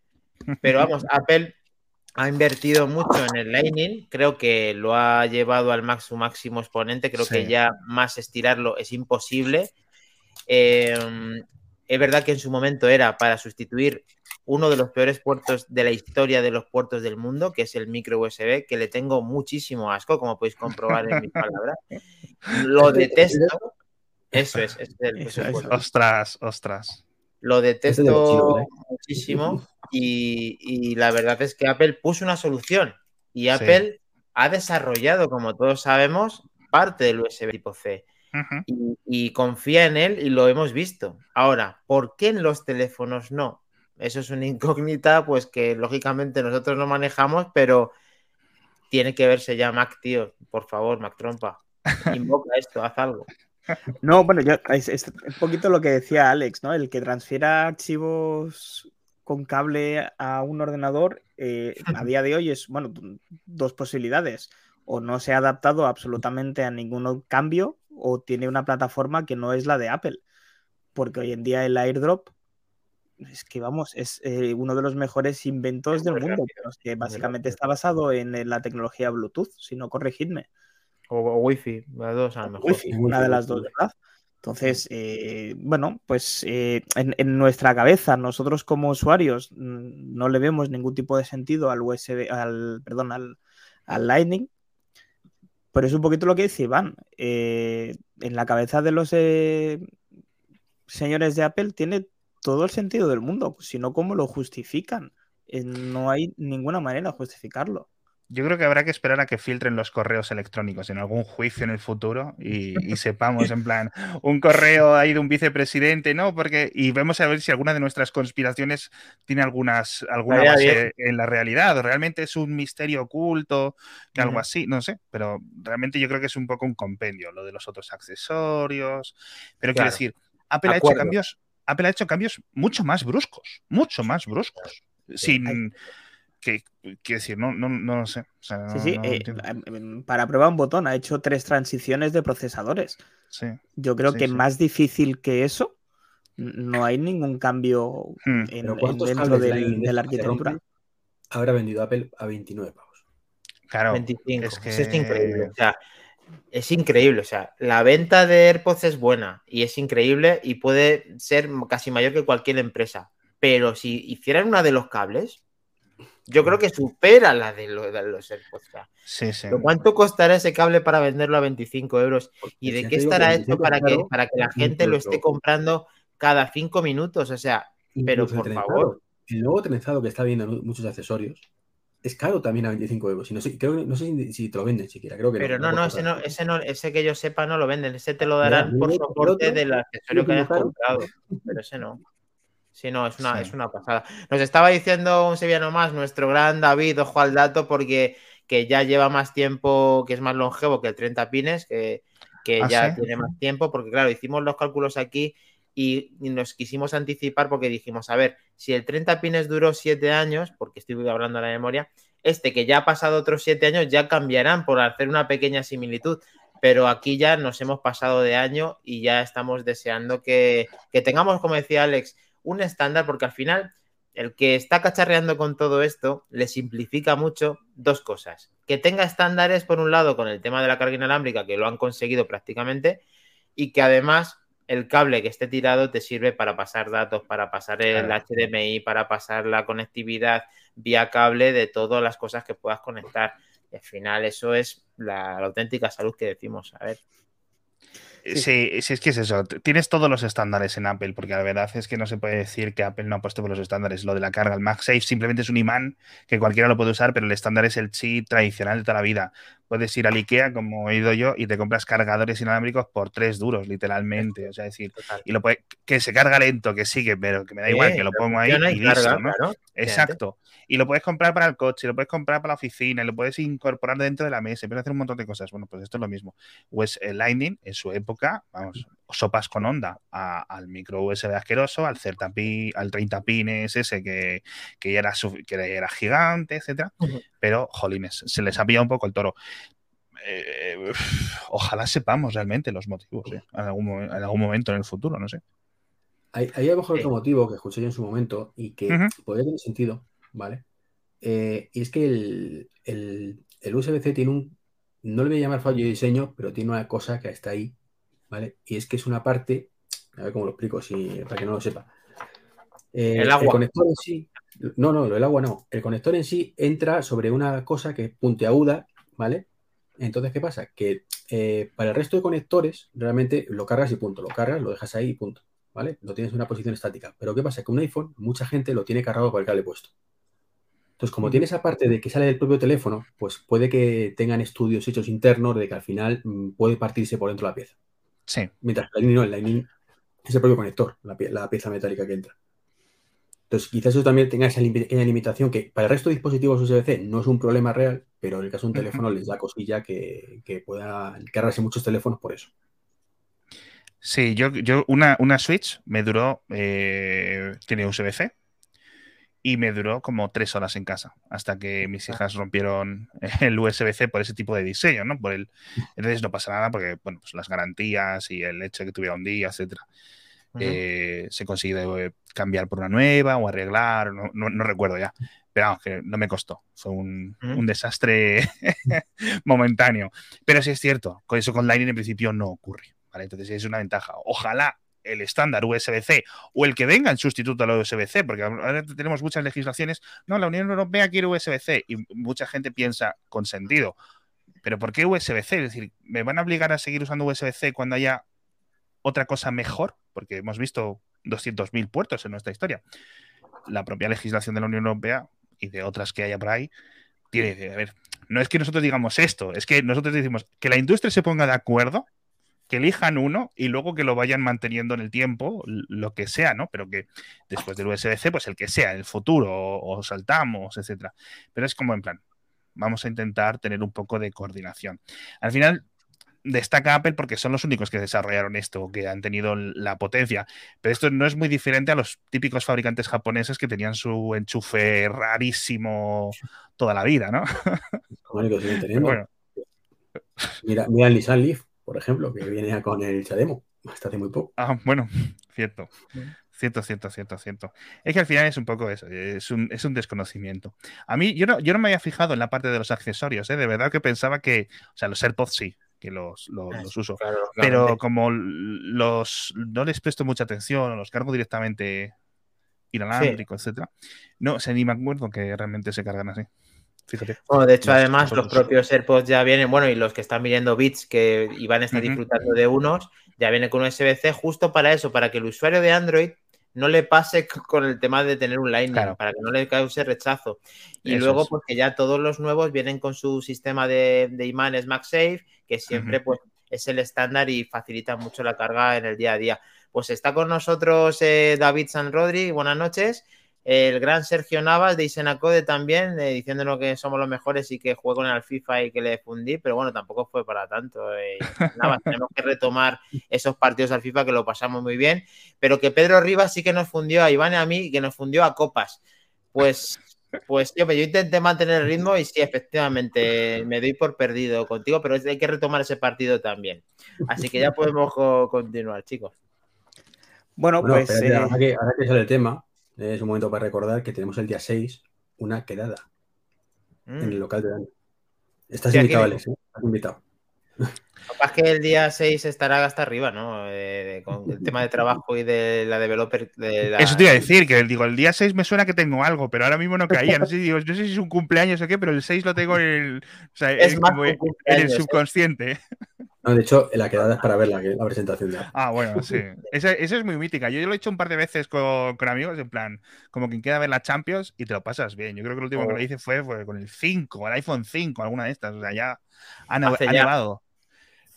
Pero vamos, Apple ha invertido mucho en el Lightning, creo que lo ha llevado al máximo, máximo exponente, creo que ya más estirarlo es imposible. Em, es verdad que en su momento era para sustituir uno de los peores puertos de la historia de los puertos del mundo, que es el micro USB, que le tengo muchísimo asco, como podéis comprobar en mis palabras. Lo detesto. Eso es. ostras, ostras. Lo detesto ¿eh? muchísimo y, la verdad es que Apple puso una solución y Apple ha desarrollado, como todos sabemos, parte del USB tipo C y, confía en él y lo hemos visto. Ahora, ¿por qué en los teléfonos no? Eso es una incógnita, pues que lógicamente nosotros no manejamos, pero tiene que verse ya Mac, tío. Por favor, Mac Trompa. Invoca esto, haz algo. No, bueno, yo, es, un poquito lo que decía Alex, ¿no? El que transfiera archivos con cable a un ordenador eh, a día de hoy es, bueno, dos posibilidades. O no se ha adaptado absolutamente a ningún cambio o tiene una plataforma que no es la de Apple. Porque hoy en día el airdrop es que vamos, es eh, uno de los mejores inventos del mundo, que básicamente está basado en, la tecnología Bluetooth, si no corregidme. O, Wi-Fi, las dos a lo mejor. una de las dos, ¿verdad? Entonces, eh, bueno, pues eh, en, nuestra cabeza, nosotros como usuarios mm, no le vemos ningún tipo de sentido al USB, al, perdón, al, al Lightning, pero es un poquito lo que dice Iván. Eh, en la cabeza de los eh, señores de Apple tiene todo el sentido del mundo, si no, ¿cómo lo justifican? Eh, no hay ninguna manera de justificarlo. Yo creo que habrá que esperar a que filtren los correos electrónicos en algún juicio en el futuro y, sepamos, en plan, un correo ahí de un vicepresidente, ¿no? Porque, y vemos a ver si alguna de nuestras conspiraciones tiene algunas, alguna base en la realidad, o realmente es un misterio oculto, que algo así, no sé, pero realmente yo creo que es un poco un compendio lo de los otros accesorios. Pero quiero decir, Apple ha hecho cambios, Apple ha hecho cambios mucho más bruscos, mucho más bruscos. Sin que quiero decir, no, no, no lo sé. sí, sí, eh, em, em, para prueba un botón, ha hecho tres transiciones de procesadores. Sí. Yo creo que más difícil que eso, no hay ningún cambio hmm. en, dentro de, la arquitectura. Habrá vendido Apple a 29 pavos. Claro, 25. Es, que... es increíble. O sea, es increíble. O sea, la venta de AirPods es buena y es increíble y puede ser casi mayor que cualquier empresa. Pero si hicieran una de los cables, yo creo que supera la de, los AirPods. Sí, sí. ¿Cuánto costará ese cable para venderlo a 25 euros? ¿Y de qué estará hecho para que, para que la gente lo esté comprando cada cinco minutos? O sea, pero por favor. El nuevo trenzado que está viendo muchos accesorios es caro también a 25 euros. no sé, creo, no sé si te lo venden siquiera, creo que Pero no, no, ese no, ese no, ese que yo sepa no lo venden, ese te lo darán por soporte del accesorio que hayas comprado, pero ese no. Sí, no, es una, es una pasada. Nos estaba diciendo un sevillano más, nuestro gran David, ojo al dato, porque que ya lleva más tiempo, que es más longevo que el 30 pines, que, ¿Ah, ya tiene más tiempo, porque claro, hicimos los cálculos aquí y, nos quisimos anticipar porque dijimos, a ver, si el 30 pines duró 7 años, porque estoy hablando a la memoria, este que ya ha pasado otros 7 años ya cambiarán por hacer una pequeña similitud pero aquí ya nos hemos pasado de año y ya estamos deseando que, que, tengamos, como decía Alex, un estándar, porque al final el que está cacharreando con todo esto le simplifica mucho dos cosas. Que tenga estándares, por un lado, con el tema de la carga inalámbrica, que lo han conseguido prácticamente, y que además el cable que esté tirado te sirve para pasar datos, para pasar el HDMI, para pasar la conectividad vía cable de todas las cosas que puedas conectar. al final eso es la, la auténtica salud que decimos. A ver. Sí, sí, es que es eso. Tienes todos los estándares en Apple, porque la verdad es que no se puede decir que Apple no ha puesto por los estándares. Lo de la carga, el MagSafe simplemente es un imán que cualquiera lo puede usar, pero el estándar es el chip tradicional de toda la vida. Puedes ir al IKEA, como he ido yo, y te compras cargadores inalámbricos por tres duros, literalmente. O sea, decir, y lo puede, que se carga lento, que sigue, pero que me da igual, que lo pongo ahí y listo, ¿no? Exacto. Y lo puedes comprar para el coche, lo puedes comprar para la oficina, y lo puedes incorporar dentro de la mesa, puedes hacer un montón de cosas. Bueno, pues esto es lo mismo. Pues el Lightning, en su época, vamos, sopas con onda al micro USB asqueroso, al, al 30 pines ese que, que, ya, era, que era gigante, etcétera. Pero, jolines, se les ha pillado un poco el toro eh, ojalá sepamos realmente los motivos ¿eh? en, algún, en, algún, momento en el futuro, no sé. Hay, hay a lo mejor otro motivo que escuché yo en su momento y que uh -huh. podría tener sentido, ¿vale? Eh, y es que el, el, el USB-C tiene un, no le voy a llamar fallo de diseño, pero tiene una cosa que está ahí, ¿vale? Y es que es una parte, a ver cómo lo explico, si, para que no lo sepa. Eh, el agua. El conector en sí, no, no, el agua no. El conector en sí entra sobre una cosa que es puntiaguda, ¿vale? Entonces, ¿qué pasa? Que eh, para el resto de conectores, realmente lo cargas y punto. Lo cargas, lo dejas ahí y punto. ¿Vale? Lo tienes en una posición estática. Pero ¿qué pasa? Que un iPhone, mucha gente lo tiene cargado con el cable puesto. Entonces, como tiene esa parte de que sale del propio teléfono, pues puede que tengan estudios hechos internos de que al final mmm, puede partirse por dentro la pieza. Sí. Mientras que el Lightning no, el Lightning es el propio conector, la, pie la pieza metálica que entra. Entonces, quizás eso también tenga esa pequeña limitación que para el resto de dispositivos USB-C no es un problema real, pero en el caso de un teléfono les da cosilla que, que pueda cargarse muchos teléfonos por eso. Sí, yo, yo una, una Switch me duró, eh, tiene USB-C y me duró como tres horas en casa hasta que mis hijas rompieron el USB-C por ese tipo de diseño, ¿no? Por el, entonces no pasa nada porque, bueno, pues las garantías y el hecho de que tuviera un día, etcétera. Uh -huh. eh, se consigue cambiar por una nueva o arreglar, no, no, no recuerdo ya. Pero vamos, que no me costó. Fue un, uh -huh. un desastre momentáneo. Pero sí es cierto, con eso con Lightning en principio no ocurre. ¿vale? Entonces es una ventaja. Ojalá el estándar USB-C o el que venga en sustituto al USB-C, porque ahora tenemos muchas legislaciones. No, la Unión Europea quiere USB-C y mucha gente piensa con sentido. Pero ¿por qué USB-C? Es decir, ¿me van a obligar a seguir usando USB-C cuando haya otra cosa mejor? Porque hemos visto 200.000 puertos en nuestra historia. La propia legislación de la Unión Europea y de otras que haya por ahí tiene que, a ver, no es que nosotros digamos esto, es que nosotros decimos que la industria se ponga de acuerdo que elijan uno y luego que lo vayan manteniendo en el tiempo, lo que sea, ¿no? Pero que después del USB-C, pues el que sea, el futuro, o, o saltamos, etcétera. Pero es como en plan, vamos a intentar tener un poco de coordinación. Al final, destaca Apple porque son los únicos que desarrollaron esto, que han tenido la potencia. Pero esto no es muy diferente a los típicos fabricantes japoneses que tenían su enchufe rarísimo toda la vida, ¿no? Bueno, bueno. Mira, mira el Nissan Leaf por ejemplo, que viene con el Chademo hasta hace muy poco. Ah, bueno, cierto. Cierto, cierto, cierto, cierto. Es que al final es un poco eso, es un, es un desconocimiento. A mí, yo no, yo no me había fijado en la parte de los accesorios, ¿eh? de verdad que pensaba que, o sea, los AirPods sí, que los, los, los uso, claro, pero como los no les presto mucha atención, los cargo directamente inalámbrico, sí. etcétera, no, o sea, ni me acuerdo que realmente se cargan así. Fíjate. Bueno, de hecho, además, los propios AirPods ya vienen, bueno, y los que están viniendo bits que Iván está uh -huh. disfrutando de unos, ya vienen con USB-C justo para eso, para que el usuario de Android no le pase con el tema de tener un Lightning, claro. para que no le cause rechazo. Y eso luego, porque ya todos los nuevos vienen con su sistema de, de imanes MagSafe, que siempre uh -huh. pues, es el estándar y facilita mucho la carga en el día a día. Pues está con nosotros eh, David San Rodri, buenas noches el gran Sergio Navas de Isenacode también, eh, diciéndonos que somos los mejores y que juego con el FIFA y que le fundí, pero bueno, tampoco fue para tanto. Eh, Navas, tenemos que retomar esos partidos al FIFA que lo pasamos muy bien, pero que Pedro Rivas sí que nos fundió a Iván y a mí, que nos fundió a copas. Pues, pues tío, yo intenté mantener el ritmo y sí, efectivamente, me doy por perdido contigo, pero hay que retomar ese partido también. Así que ya podemos continuar, chicos. Bueno, bueno pues... Eh... Ahora, que, ahora que sale el tema, es un momento para recordar que tenemos el día 6 una quedada mm. en el local de Dani. Estás sí, invitado, Alex, ¿eh? Estás invitado. Capaz que el día 6 estará hasta arriba, ¿no? Eh, con el tema de trabajo y de la developer. De la... Eso te iba a decir, que digo, el día 6 me suena que tengo algo, pero ahora mismo no caía. No sé, digo, no sé si es un cumpleaños o qué, pero el 6 lo tengo en el, o sea, es como en el subconsciente. ¿eh? No, de hecho, la quedada es para ver la, la presentación de Ah, bueno, sí. Esa, esa, es muy mítica. Yo, yo, lo he hecho un par de veces con, con, amigos, en plan, como quien queda ver la Champions y te lo pasas bien. Yo creo que lo último oh. que lo hice fue, fue, con el 5, el iPhone 5, alguna de estas. O sea, ya ha, ha nevado.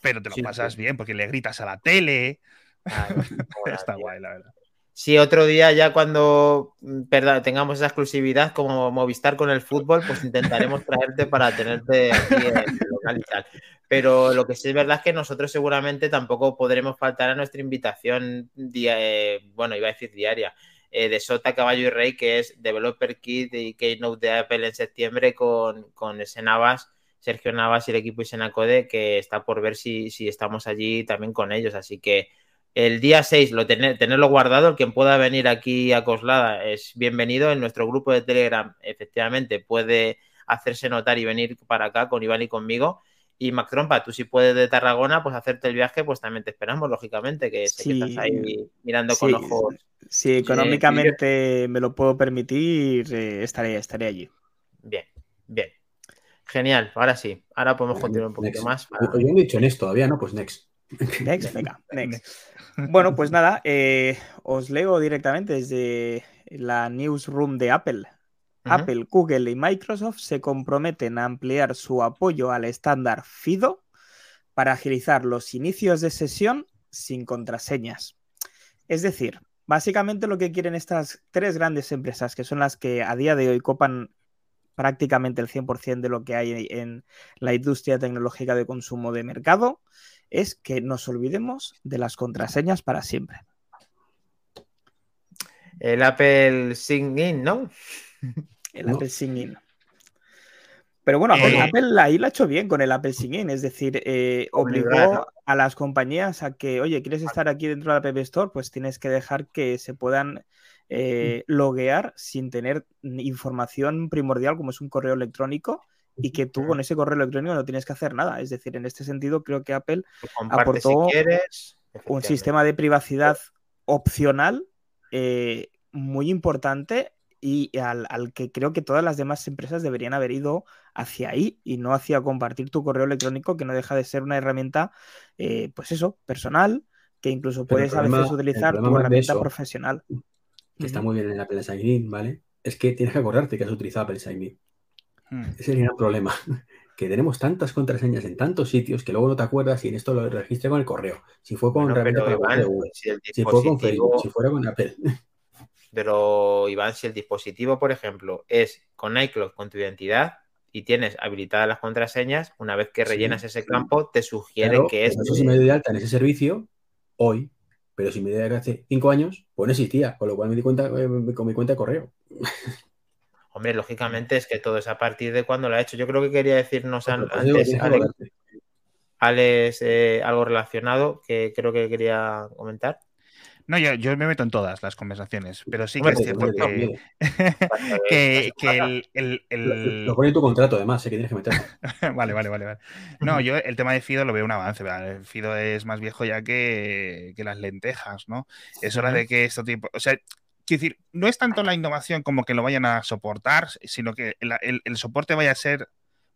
Pero te lo sí, pasas sí. bien porque le gritas a la tele. Ay, Está guay, la verdad. Sí, otro día ya cuando perdón, tengamos esa exclusividad como Movistar con el fútbol, pues intentaremos traerte para tenerte aquí en el local y tal. Pero lo que sí es verdad es que nosotros seguramente tampoco podremos faltar a nuestra invitación, eh, bueno, iba a decir diaria, eh, de Sota, Caballo y Rey, que es Developer Kit y Keynote de Apple en septiembre con, con ese Navas Sergio Navas y el equipo Isenacode, que está por ver si, si estamos allí también con ellos. Así que el día 6, lo tenerlo guardado, el quien pueda venir aquí a Coslada es bienvenido. En nuestro grupo de Telegram, efectivamente, puede hacerse notar y venir para acá con Iván y conmigo. Y Mac Trompa, tú si puedes de Tarragona, pues hacerte el viaje, pues también te esperamos, lógicamente, que, estás ahí mirando con ojos. Si económicamente me lo puedo permitir, eh, estaré, estaré allí. Bien, bien. Genial, ahora sí. Ahora podemos continuar un poquito más. Hoy no he dicho Next todavía, ¿no? Pues Next. Next, venga, next. Bueno, pues nada, eh, os leo directamente desde la newsroom de Apple. Apple, Google y Microsoft se comprometen a ampliar su apoyo al estándar FIDO para agilizar los inicios de sesión sin contraseñas. Es decir, básicamente lo que quieren estas tres grandes empresas, que son las que a día de hoy copan prácticamente el 100% de lo que hay en la industria tecnológica de consumo de mercado, es que nos olvidemos de las contraseñas para siempre. El Apple Sign In, ¿no? El Apple Sign In. Pero bueno, eh. Apple ahí lo ha hecho bien con el Apple Sign In, es decir, eh, obligó a las compañías a que, oye, ¿quieres estar aquí dentro de la App Store? Pues tienes que dejar que se puedan eh, loguear sin tener información primordial como es un correo electrónico y que tú con ese correo electrónico no tienes que hacer nada. Es decir, en este sentido creo que Apple aportó un sistema de privacidad opcional eh, muy importante y al, que creo que todas las demás empresas deberían haber ido hacia ahí y no hacia compartir tu correo electrónico, que no deja de ser una herramienta, eh, pues eso, personal, que incluso puedes a veces utilizar tu herramienta profesional. Que está muy bien en Apple Sign ¿vale? Es que tienes que acordarte que has utilizado Apple Sign Hmm. Ese es el gran problema. Que tenemos tantas contraseñas en tantos sitios que luego no te acuerdas si en esto lo registre con el correo. Si fue con si, fue con Facebook, si fuera con Apple. Pero Iván, si el dispositivo, por ejemplo, es con iCloud con tu identidad y tienes habilitadas las contraseñas, una vez que rellenas ese campo, te sugiere que es. Eso si me doy de alta en ese servicio hoy, pero si me alta hace cinco años, pues no existía, con lo cual me di cuenta eh, con mi cuenta de correo. Hombre, lógicamente es que todo es a partir de cuando lo ha hecho. Yo creo que quería decirnos antes, Alex, eh, algo relacionado que creo que quería comentar. No, yo, me meto en todas las conversaciones, pero sí que es cierto que, el, Lo pone en tu contrato, además, sé que tienes que meterlo. vale, vale, vale, vale. No, yo el tema de Fido lo veo un avance. Fido es más viejo ya que, las lentejas, ¿no? Es hora de que esto tipo. O sea, Quiero decir, no es tanto la innovación como que lo vayan a soportar, sino que el, soporte vaya a ser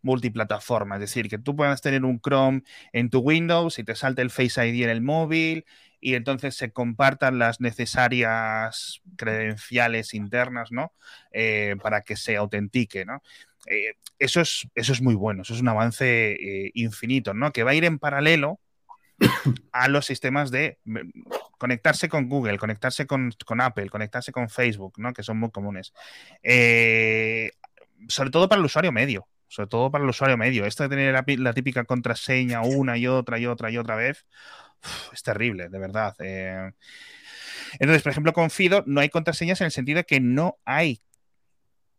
multiplataforma, es decir, que tú puedas tener un Chrome en tu Windows y te salte el Face ID en el móvil y entonces se compartan las necesarias credenciales internas, ¿no? Eh, para que se autentique, ¿no? Eh, eso, es, eso es muy bueno, eso es un avance eh, infinito, ¿no? Que va a ir en paralelo a los sistemas de conectarse con Google, conectarse con, Apple, conectarse con Facebook, ¿no? que son muy comunes. Sobre todo para el usuario medio. Sobre todo para el usuario medio. Esto de tener la, típica contraseña una y otra y otra y otra vez es terrible, de verdad. Eh. entonces, por ejemplo, con Fido no hay contraseñas en el sentido de que no hay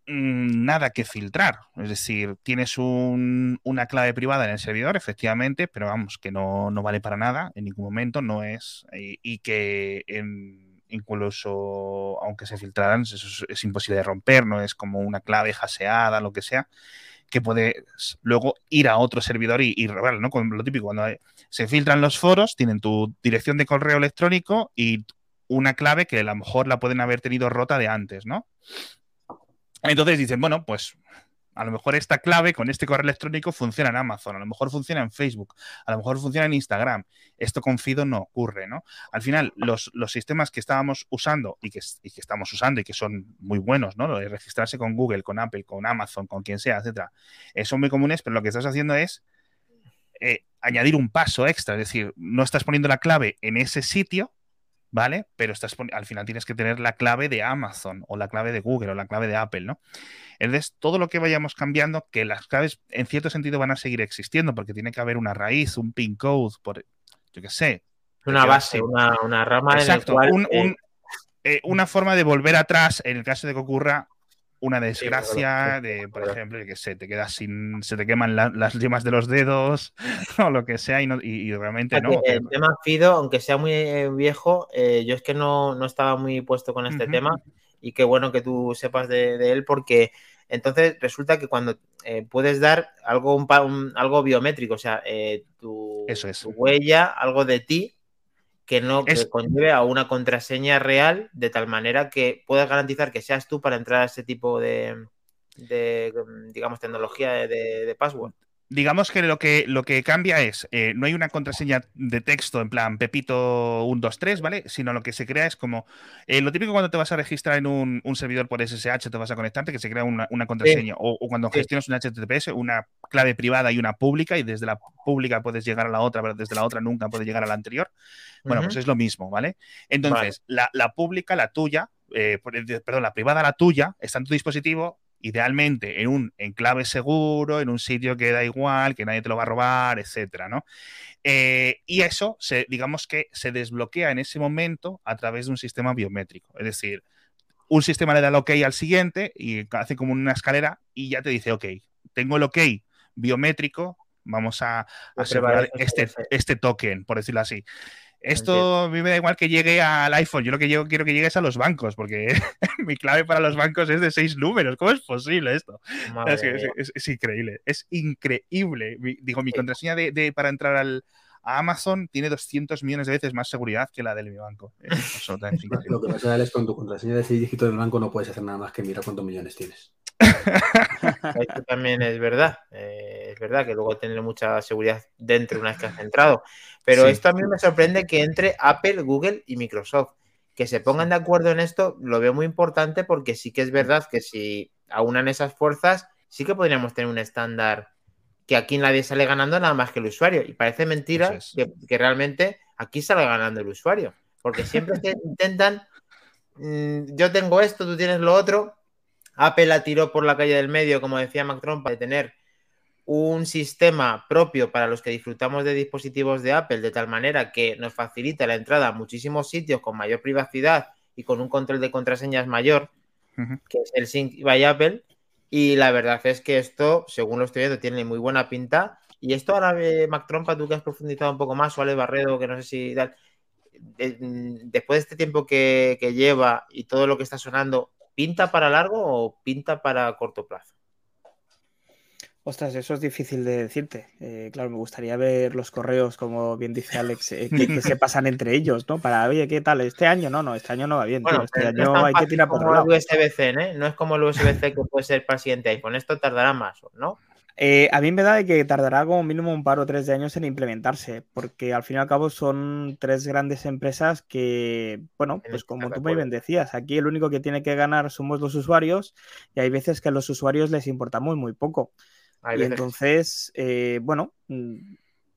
Mm, nada que filtrar. Es decir, tienes una clave privada en el servidor, efectivamente, pero vamos, que no, vale para nada en ningún momento, no es. Y, que incluso, aunque se filtraran, eso es, imposible de romper, no es como una clave jaseada, lo que sea, que puedes luego ir a otro servidor y, y ¿no? Con lo típico, cuando se filtran los foros, tienen tu dirección de correo electrónico y una clave que a lo mejor la pueden haber tenido rota de antes, ¿no? Entonces dicen, bueno, pues a lo mejor esta clave con este correo electrónico funciona en Amazon, a lo mejor funciona en Facebook, a lo mejor funciona en Instagram. Esto con Fido no ocurre, ¿no? Al final, los, sistemas que estábamos usando y que, estamos usando y que son muy buenos, ¿no? Lo de registrarse con Google, con Apple, con Amazon, con quien sea, etcétera, eh, son muy comunes, pero lo que estás haciendo es eh, añadir un paso extra, es decir, no estás poniendo la clave en ese sitio, ¿vale? Pero estás al final tienes que tener la clave de Amazon o la clave de Google o la clave de Apple, ¿no? Entonces, todo lo que vayamos cambiando, que las claves en cierto sentido van a seguir existiendo, porque tiene que haber una raíz, un pin code, por, yo qué sé. Una base, una, rama Exacto, eh, una forma de volver atrás en el caso de que ocurra una desgracia de, por ejemplo, que se te quedas sin, se te queman las yemas de los dedos o lo que sea y, y, realmente no. El tema Fido, aunque sea muy eh, viejo, eh, yo es que no, no, estaba muy puesto con este tema y qué bueno que tú sepas de, él porque entonces resulta que cuando eh, puedes dar algo, un, algo biométrico, o sea, tu, Eso es. tu, huella, algo de ti, que no conlleve a una contraseña real de tal manera que puedas garantizar que seas tú para entrar a ese tipo de, digamos, tecnología de, password digamos que lo que, lo que cambia es, eh, no hay una contraseña de texto en plan Pepito 123, ¿vale? Sino lo que se crea es como, eh, lo típico cuando te vas a registrar en un, servidor por SSH, te vas a conectarte, que se crea una, contraseña, o, cuando gestionas un HTTPS, una clave privada y una pública, y desde la pública puedes llegar a la otra, pero desde la otra nunca puedes llegar a la anterior. Bueno, pues es lo mismo, ¿vale? Entonces, La, la, pública, la tuya, eh, perdón, la privada, la tuya, está en tu dispositivo, idealmente en un enclave seguro, en un sitio que da igual, que nadie te lo va a robar, etcétera, ¿no? Eh, y eso, se, digamos que se desbloquea en ese momento a través de un sistema biométrico. Es decir, un sistema le da el OK al siguiente y hace como una escalera y ya te dice, OK, tengo el OK biométrico, vamos a asegurar este, este token, por decirlo así. Esto a mí me da igual que llegue al iPhone. Yo lo que yo quiero que llegue es a los bancos, porque mi clave para los bancos es de seis números. ¿Cómo es posible esto? Es, increíble. Es increíble. digo, mi contraseña de, para entrar al, a Amazon tiene 200 millones de veces más seguridad que la de mi banco. lo que pasa es que con tu contraseña de seis dígitos del banco no puedes hacer nada más que mirar cuántos millones tienes. Esto también es verdad. Eh, es verdad que luego tener mucha seguridad dentro una vez que has entrado. Pero esto a mí me sorprende que entre Apple, Google y Microsoft. Que se pongan de acuerdo en esto lo veo muy importante porque sí que es verdad que si aunan esas fuerzas, sí que podríamos tener un estándar que aquí nadie sale ganando nada más que el usuario. Y parece mentira que, realmente aquí sale ganando el usuario. Porque siempre intentan, mm, yo tengo esto, tú tienes lo otro, Apple la tiró por la calle del medio, como decía Mac Trump, para tener un sistema propio para los que disfrutamos de dispositivos de Apple de tal manera que nos facilita la entrada a muchísimos sitios con mayor privacidad y con un control de contraseñas mayor, que es el Sync by Apple. Y la verdad es que esto, según lo estoy viendo, tiene muy buena pinta. Y esto ahora, eh, Mac Trompa, tú que has profundizado un poco más, o Ale Barredo, que no sé si después de este tiempo que lleva y todo lo que está sonando, ¿Pinta para largo o pinta para corto plazo? Ostras, eso es difícil de decirte. Eh, claro, me gustaría ver los correos, como bien dice Alex, eh, que, se pasan entre ellos, ¿no? Para, oye, ¿qué tal? ¿Este año? No, no, este año no va bien. Este año hay que tirar por otro lado. USB-C, ¿eh? No es como el USB-C que puede ser para el siguiente iPhone. Esto tardará más, ¿no? Eh, a mí me da de que tardará como mínimo un par o tres de años en implementarse, porque al fin y al cabo son tres grandes empresas que, bueno, pues como tú muy bien decías, aquí el único que tiene que ganar somos los usuarios y hay veces que a los usuarios les importa muy, muy poco. y entonces, eh, bueno, mm,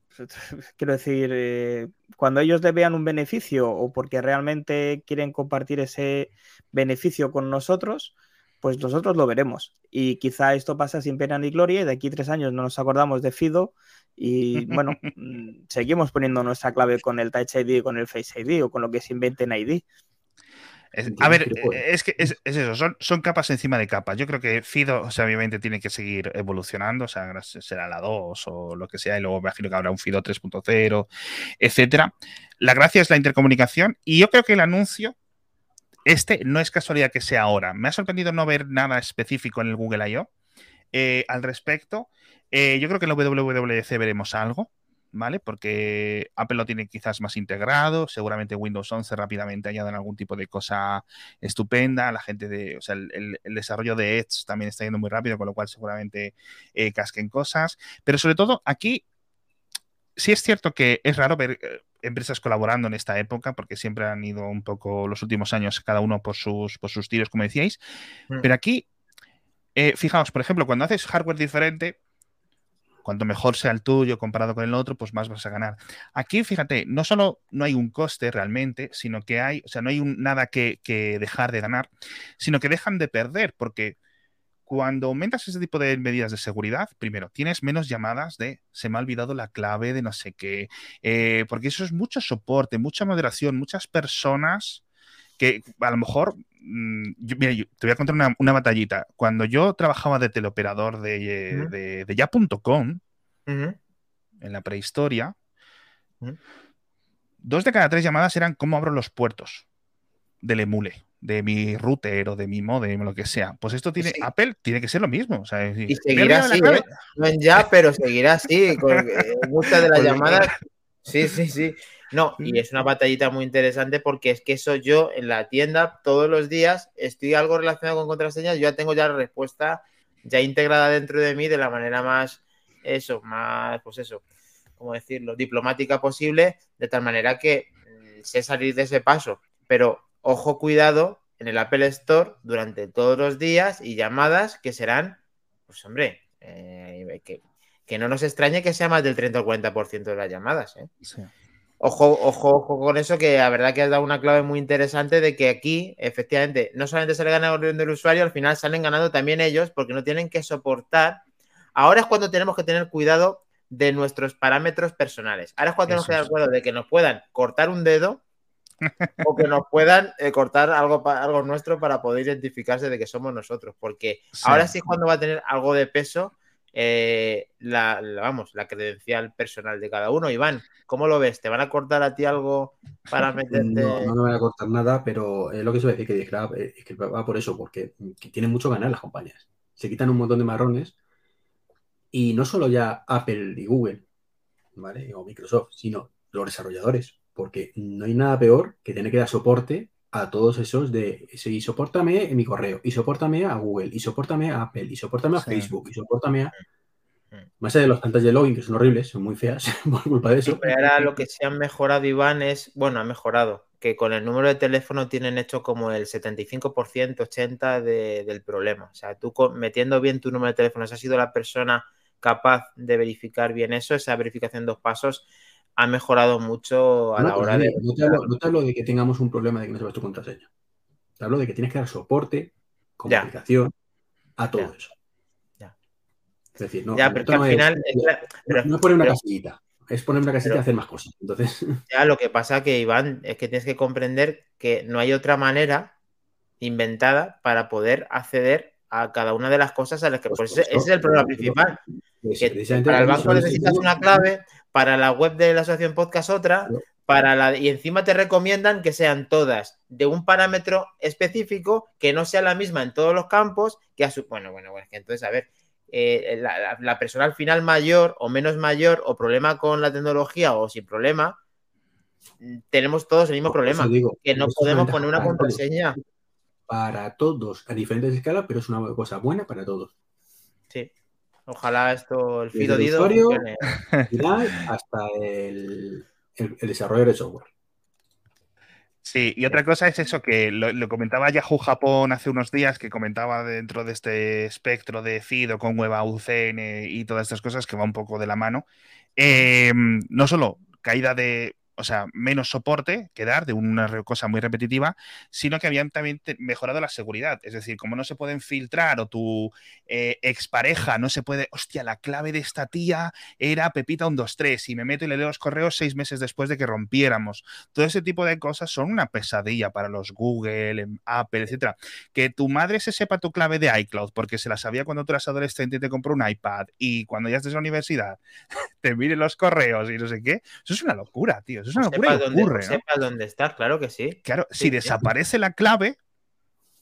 quiero decir, eh, cuando ellos le vean un beneficio o porque realmente quieren compartir ese beneficio con nosotros, pues nosotros lo veremos. Y quizá esto pasa sin pena ni gloria y de aquí tres años no nos acordamos de Fido y bueno, mm, seguimos poniendo nuestra clave con el Touch ID, con el Face ID o con lo que se invente en ID. a ver, es que es, eso, son, son, capas encima de capas. Yo creo que Fido, o sea, obviamente tiene que seguir evolucionando, o sea, será la 2 o lo que sea, y luego me imagino que habrá un Fido 3.0, etcétera. La gracia es la intercomunicación y yo creo que el anuncio este no es casualidad que sea ahora. Me ha sorprendido no ver nada específico en el Google I.O. Eh, al respecto. Eh, yo creo que en la WWDC veremos algo, ¿vale? Porque Apple lo tiene quizás más integrado, seguramente Windows 11 rápidamente añadan algún tipo de cosa estupenda, la gente de, o sea, el, desarrollo de Edge también está yendo muy rápido, con lo cual seguramente eh, casquen cosas, pero sobre todo aquí sí es cierto que es raro ver empresas colaborando en esta época, porque siempre han ido un poco los últimos años cada uno por sus, por sus tiros, como decíais. Mm. Pero aquí, eh, fijaos, por ejemplo, cuando haces hardware diferente, cuanto mejor sea el tuyo comparado con el otro, pues más vas a ganar. Aquí, fíjate, no solo no hay un coste realmente, sino que hay, o sea, no hay nada que, que dejar de ganar, sino que dejan de perder, porque cuando aumentas ese tipo de medidas de seguridad, primero, tienes menos llamadas de se me ha olvidado la clave de no sé qué, eh, porque eso es mucho soporte, mucha moderación, muchas personas que a lo mejor mm, mira, te voy a contar una, batallita. Cuando yo trabajaba de teleoperador de, ya.com, en la prehistoria, dos de cada tres llamadas eran cómo abro los puertos del emule, de mi router o de mi modem, lo que sea. Pues esto tiene, Apple tiene que ser lo mismo. y seguirá así, ¿eh? no en ya, pero seguirá así. Con, muchas de las llamadas. Sí, sí, sí. No, y es una batallita muy interesante porque es que eso yo en la tienda todos los días estoy algo relacionado con contraseñas, yo ya tengo ya la respuesta ya integrada dentro de mí de la manera más, eso, más, pues eso, como decirlo, diplomática posible, de tal manera que mm, sé salir de ese paso. Pero ojo, cuidado en el Apple Store durante todos los días y llamadas que serán, pues hombre, eh, que, que, no nos extrañe que sea más del 30 o 40% de las llamadas. ¿eh? Sí. Ojo, ojo, ojo con eso, que la verdad que has dado una clave muy interesante de que aquí, efectivamente, no solamente sale ganando el usuario, al final salen ganando también ellos porque no tienen que soportar. Ahora es cuando tenemos que tener cuidado de nuestros parámetros personales. Ahora es cuando tenemos que tener cuidado de que nos puedan cortar un dedo o que nos puedan eh, cortar algo, algo nuestro para poder identificarse de que somos nosotros. Porque ahora sí es cuando va a tener algo de peso eh, la, vamos, la credencial personal de cada uno. Iván, ¿cómo lo ves? ¿Te van a cortar a ti algo para meterte? No, no me van a cortar nada, pero es lo que se decir que, eh, es que va por eso, porque tienen mucho ganar las compañías. Se quitan un montón de marrones y no solo ya Apple y Google, ¿vale? O Microsoft, sino los desarrolladores, porque no hay nada peor que tener que dar soporte a todos esos de, sí, soportame en mi correo, y soportame a Google, y soportame a Apple, y soportame a Facebook, y soportame a... Mm. Más allá de los tantas de login, que son horribles, son muy feas por culpa de eso. pero ahora lo que se han mejorado, Iván, es, bueno, ha mejorado, que con el número de teléfono tienen hecho como el 75%, 80% del problema. O sea, tú metiendo bien tu número de teléfono, si has sido la persona capaz de verificar bien eso, esa verificación dos pasos, ha mejorado mucho a la hora de. No te, hablo, de que tengamos un problema de que no sepas tu contraseña. Te hablo de que tienes que dar soporte, comunicación a todo eso. Ya. Es decir, no, ya, pero al final. no es poner una casillita, es poner una casilla y hacer más cosas. Entonces. Ya, lo que pasa que, Iván, es que tienes que comprender que no hay otra manera inventada para poder acceder a cada una de las cosas a las que. Pues, ese es el problema principal. para el banco necesitas una clave, para la web de la asociación podcast otra, para la, y encima te recomiendan que sean todas de un parámetro específico, que no sea la misma en todos los campos, que a su... Bueno, bueno, bueno, que entonces, a ver, eh, la, persona al final mayor o menos mayor o problema con la tecnología o sin problema, tenemos todos el mismo problema, que no podemos poner una contraseña. Para todos, a diferentes escalas, pero es una cosa buena para todos. Sí. Ojalá esto, el Fido Dido, hasta el, desarrollo de software. Sí, y otra cosa es eso que lo, comentaba Yahoo Japón hace unos días, que comentaba dentro de este espectro de FIDO con Web UCN y todas estas cosas que va un poco de la mano. Eh, no solo caída de o sea, menos soporte que dar de una cosa muy repetitiva, sino que habían también mejorado la seguridad. Es decir, como no se pueden filtrar o tu eh, expareja no se puede, hostia, la clave de esta tía era Pepita 123 y me meto y le leo los correos seis meses después de que rompiéramos. Todo ese tipo de cosas son una pesadilla para los Google, em, Apple, etcétera. Que tu madre se sepa tu clave de iCloud porque se la sabía cuando tú eras adolescente y te compró un iPad y cuando ya estés en la universidad te mire los correos y no sé qué. Eso es una locura, tío es una locura dónde, ocurre. dónde estás, claro que sí. Claro, si desaparece la clave,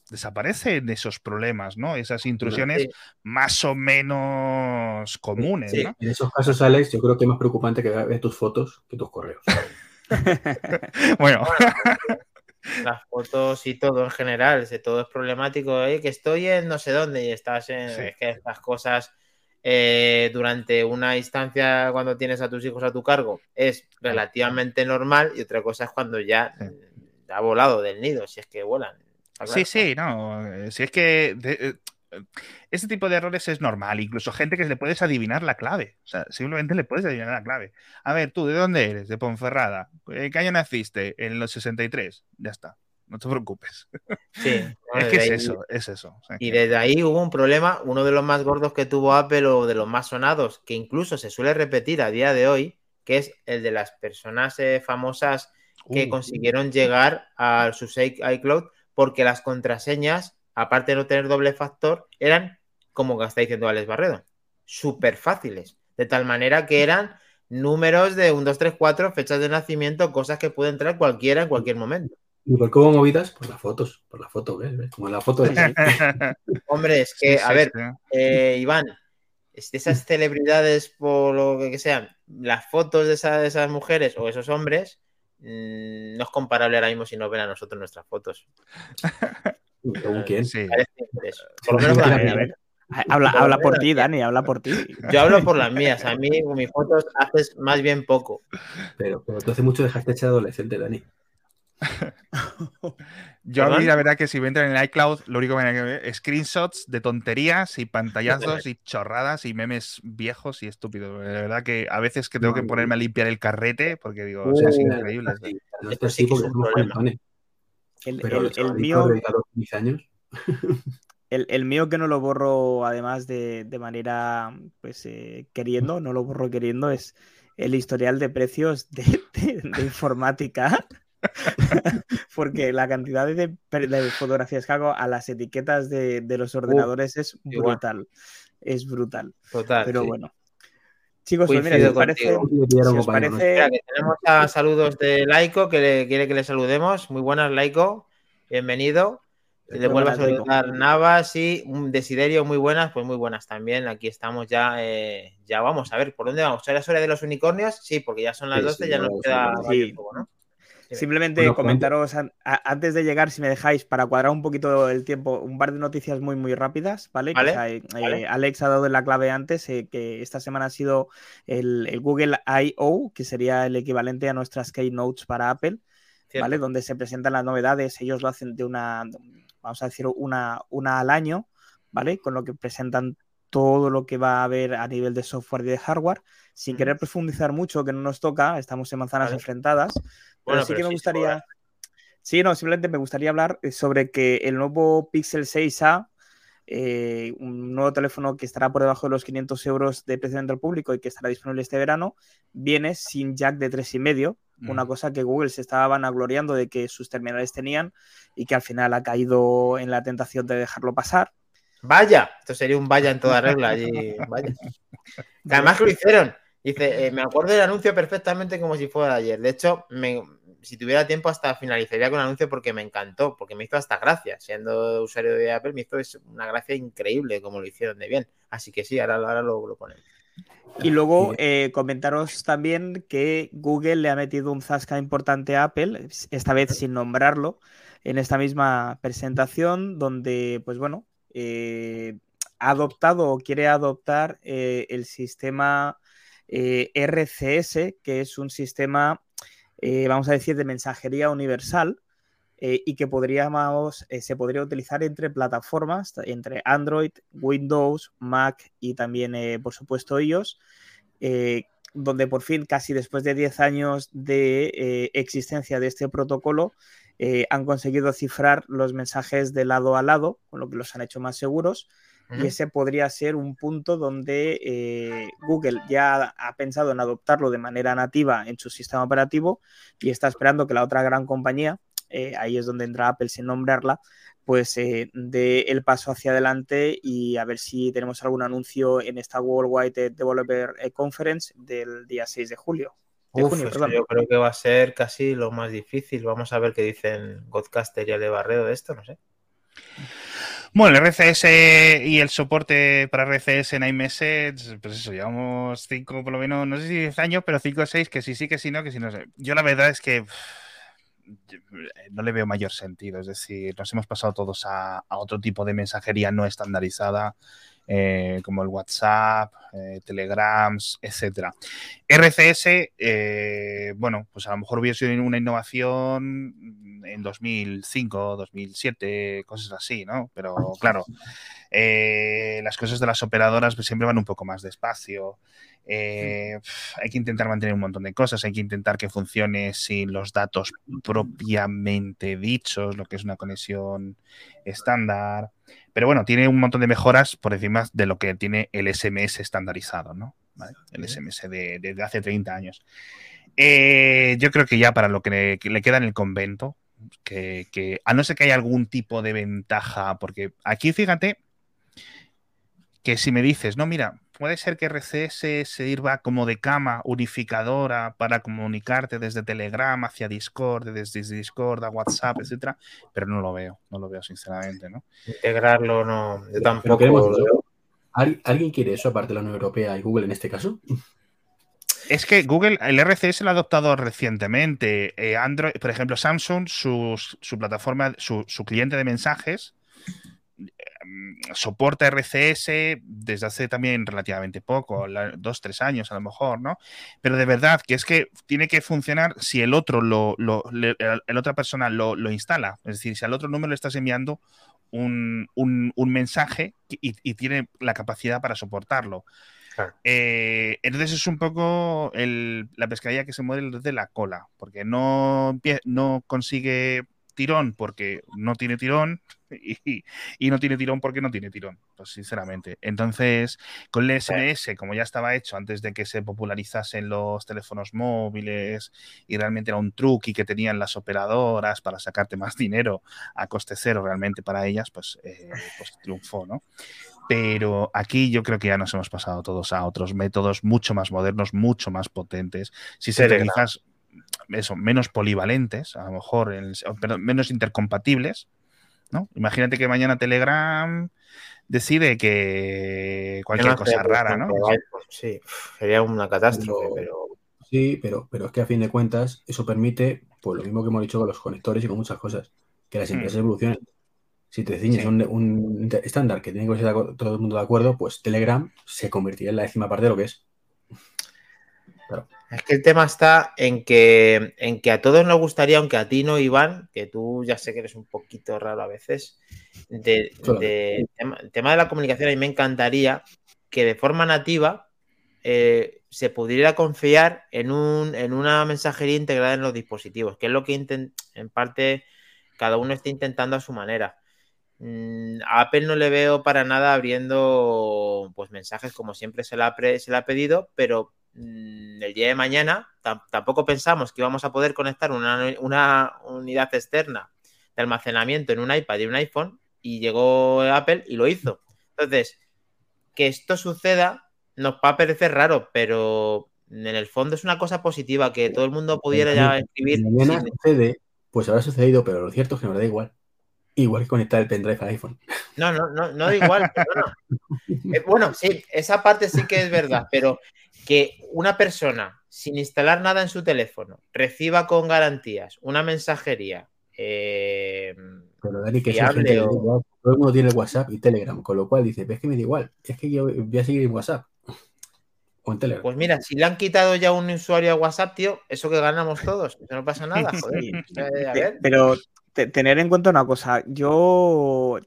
desaparecen esos problemas, ¿no? Esas intrusiones más o menos comunes, ¿no? En esos casos, Alex, yo creo que es más preocupante que ver tus fotos que tus correos. bueno. Las fotos y todo en general, todo es problemático. ¿eh? Que estoy en no sé dónde y estás en. Es que estas cosas eh, durante una instancia cuando tienes a tus hijos a tu cargo es relativamente normal y otra cosa es cuando ya ha volado del nido, si es que vuelan. Sí, sí, no. Eh, si es que eh, este tipo de errores es normal, incluso gente que le puedes adivinar la clave. O sea, simplemente le puedes adivinar la clave. A ver, tú, ¿de dónde eres? De Ponferrada. ¿Qué año naciste? En los 63. Ya está no te preocupes. Sí, es que es eso, es eso. y desde ahí hubo un problema, uno de los más gordos que tuvo Apple o de los más sonados, que incluso se suele repetir a día de hoy, que es el de las personas eh, famosas que uh. consiguieron llegar a su iCloud porque las contraseñas, aparte de no tener doble factor, eran, como está diciendo Alex Barredo, súper fáciles. De tal manera que eran números de 1, 2, 3, 4, fechas de nacimiento, cosas que puede entrar cualquiera en cualquier momento. ¿Y por cómo movidas? Por las fotos, por la foto, ¿ves? Como la foto de... Hombre, es que, a ver, eh, Iván, esas celebridades, por lo que sean, las fotos de, esas mujeres o esos hombres, mm, no es comparable ahora mismo si nos ven a nosotros nuestras fotos. ¿Según quién? Sí. Por lo menos Habla, habla por ti, Dani, habla por ti. Yo hablo por las mías. A mí, con mis fotos, haces más bien poco. Pero, pero tú hace mucho dejaste de adolescente, Dani. Yo a mí la verdad que si me entran en el iCloud, lo único que me ver es screenshots de tonterías y pantallazos y chorradas y memes viejos y estúpidos. La verdad que a veces que tengo que ponerme a limpiar el carrete porque digo, o sea, es increíble. Esto sí que es un problema. El, el, el mío... años. El, el, mío que no lo borro además de, de manera pues eh, queriendo, no lo borro queriendo, es el historial de precios de, de, de informática porque la cantidad de, fotografías que hago a las etiquetas de, los ordenadores es brutal. Es brutal. Total. Pero bueno. Chicos, pues mira, si os parece. tenemos a saludos de Laico que le, quiere que le saludemos. Muy buenas, Laico. Bienvenido. Le vuelvo a saludar Navas y un Desiderio, muy buenas, pues muy buenas también. Aquí estamos ya, eh, ya vamos a ver, ¿por dónde vamos? ¿Era hora de los unicornios? Sí, porque ya son las 12, ya nos queda poco, ¿no? Simplemente comentaros antes de llegar, si me dejáis, para cuadrar un poquito el tiempo, un par de noticias muy, muy rápidas, ¿vale? Eh, Alex ha dado la clave antes, eh, que esta semana ha sido el, Google I.O., que sería el equivalente a nuestras Keynotes para Apple, ¿vale? Donde se presentan las novedades, ellos lo hacen de una, vamos a decir, una, una al año, ¿vale? Con lo que presentan todo lo que va a haber a nivel de software y de hardware, sin querer profundizar mucho, que no nos toca, estamos en manzanas enfrentadas, pero sí que me gustaría. Sí, no, simplemente me gustaría hablar eh, sobre que el nuevo Pixel 6A, eh, un nuevo teléfono que estará por debajo de los 500 euros de precio del público y que estará disponible este verano, viene sin jack de 3,5, una cosa que Google se estaba vanagloriando de que sus terminales tenían y que al final ha caído en la tentación de dejarlo pasar. Vaya, esto sería un vaya en toda regla. Y vaya. además lo hicieron. Dice, eh, me acuerdo del anuncio perfectamente como si fuera ayer. De hecho, si tuviera tiempo hasta finalizaría con el anuncio porque me encantó, porque me hizo hasta gracia. Siendo usuario de Apple, me hizo una gracia increíble como lo hicieron de bien. Así que sí, ahora, ahora lo, lo ponen. Y luego eh, comentaros también que Google le ha metido un zasca importante a Apple, esta vez sin nombrarlo, en esta misma presentación, donde, pues bueno, eh, ha adoptado o quiere adoptar el sistema eh, RCS, que es un sistema, eh, vamos a decir, de mensajería universal eh, y que podríamos, se podría utilizar entre plataformas, entre Android, Windows, Mac y también, por supuesto, iOS, donde por fin, casi después de 10 años de existencia de este protocolo, han conseguido cifrar los mensajes de lado a lado, con lo que los han hecho más seguros y ese podría ser un punto donde eh, Google ya ha pensado en adoptarlo de manera nativa en su sistema operativo y está esperando que la otra gran compañía, eh, ahí es donde entra Apple sin nombrarla, pues eh, dé el paso hacia adelante y a ver si tenemos algún anuncio en esta Worldwide Developer Conference del día 6 de julio. Yo creo que va a ser casi lo más difícil. Vamos a ver qué dicen Godcaster y Ale Barredo de esto, no sé. Bueno, el RCS y el soporte para RCS en iMessage, pues eso, llevamos cinco, por lo menos, no sé si 10 años, pero cinco o seis, que sí, sí, que sí, no, que sí, no sé. Yo la verdad es que no le veo mayor sentido, es decir, nos hemos pasado todos a, a otro tipo de mensajería no estandarizada eh, como el WhatsApp, eh, Telegrams, etcétera. RCS, eh, bueno, pues a lo mejor hubiera sido una innovación en 2005, 2007, cosas así, ¿no? Pero claro, las cosas de las operadoras pues, siempre van un poco más despacio. hay que intentar mantener un montón de cosas, hay que intentar que funcione sin los datos propiamente dichos, lo que es una conexión estándar. Pero bueno, tiene un montón de mejoras por encima de lo que tiene el SMS estandarizado, ¿no? El SMS de, hace 30 años. Eh, yo creo que ya para lo que le, queda en el convento, Que, que, a no ser que haya algún tipo de ventaja, porque aquí fíjate que si me dices, no, mira, puede ser que RCS sirva como de cama unificadora para comunicarte desde Telegram hacia Discord, desde Discord a WhatsApp, etcétera, pero no lo veo, no lo veo sinceramente, ¿no? Integrarlo, no, yo tampoco. ¿Alguien quiere eso aparte de la Unión Europea y Google en este caso? Es que Google, el RCS lo ha adoptado recientemente. Eh, Android, por ejemplo, Samsung, su, plataforma, su, cliente de mensajes, soporta RCS desde hace también relativamente poco, dos, tres años a lo mejor, ¿no? Pero de verdad que es que tiene que funcionar si el otro lo, el otra persona lo, instala. Es decir, si al otro número le estás enviando un, mensaje y, tiene la capacidad para soportarlo. Eh, entonces es un poco la pescadilla que se muere desde la cola, porque no, no consigue tirón porque no tiene tirón y, no tiene tirón porque no tiene tirón, pues sinceramente. Entonces, con el SMS, como ya estaba hecho antes de que se popularizasen los teléfonos móviles y realmente era un truque que tenían las operadoras para sacarte más dinero a coste cero realmente para ellas, pues, eh, pues triunfó, ¿no? Pero aquí yo creo que ya nos hemos pasado todos a otros métodos mucho más modernos, mucho más potentes. Si se utilizas eso, menos polivalentes, a lo mejor, menos intercompatibles, ¿no? Imagínate que mañana Telegram decide que cualquier cosa rara, ¿no? Sí, sería una catástrofe, pero, Sí, pero, pero es que a fin de cuentas eso permite, pues lo mismo que hemos dicho con los conectores y con muchas cosas, que las hmm. empresas evolucionen. Si te ciñes un, estándar que tiene que ser todo el mundo de acuerdo, pues Telegram se convertiría en la décima parte de lo que es. Es que el tema está en que, en que a todos nos gustaría, aunque a ti no, Iván, que tú ya sé que eres un poquito raro a veces, de, el tema de la comunicación, a mí me encantaría que de forma nativa eh, se pudiera confiar en, un, en una mensajería integrada en los dispositivos, que es lo que en parte cada uno está intentando a su manera. Mm, a Apple no le veo para nada abriendo pues mensajes como siempre se le ha, se le ha pedido, pero el día de mañana tampoco pensamos que íbamos a poder conectar una, unidad externa de almacenamiento en un iPad y un iPhone y llegó Apple y lo hizo. Entonces, que esto suceda nos va a parecer raro, pero en el fondo es una cosa positiva que todo el mundo pudiera ya escribir. mañana sucede, pues habrá sucedido, pero lo cierto es que nos da igual. Igual que conectar el pendrive al iPhone. No, no, no, no da igual. Eh, bueno, sí, esa parte sí que es verdad, pero que una persona sin instalar nada en su teléfono reciba con garantías una mensajería. Eh, pero Dani, que gente todo el mundo tiene WhatsApp y Telegram, con lo cual dice, ves que me da igual, es que yo voy a seguir en WhatsApp. O en Telegram. Pues mira, si le han quitado ya un usuario a WhatsApp, tío, eso que ganamos todos, eso no pasa nada, joder. A ver. Pero tener en cuenta una cosa, yo, eh,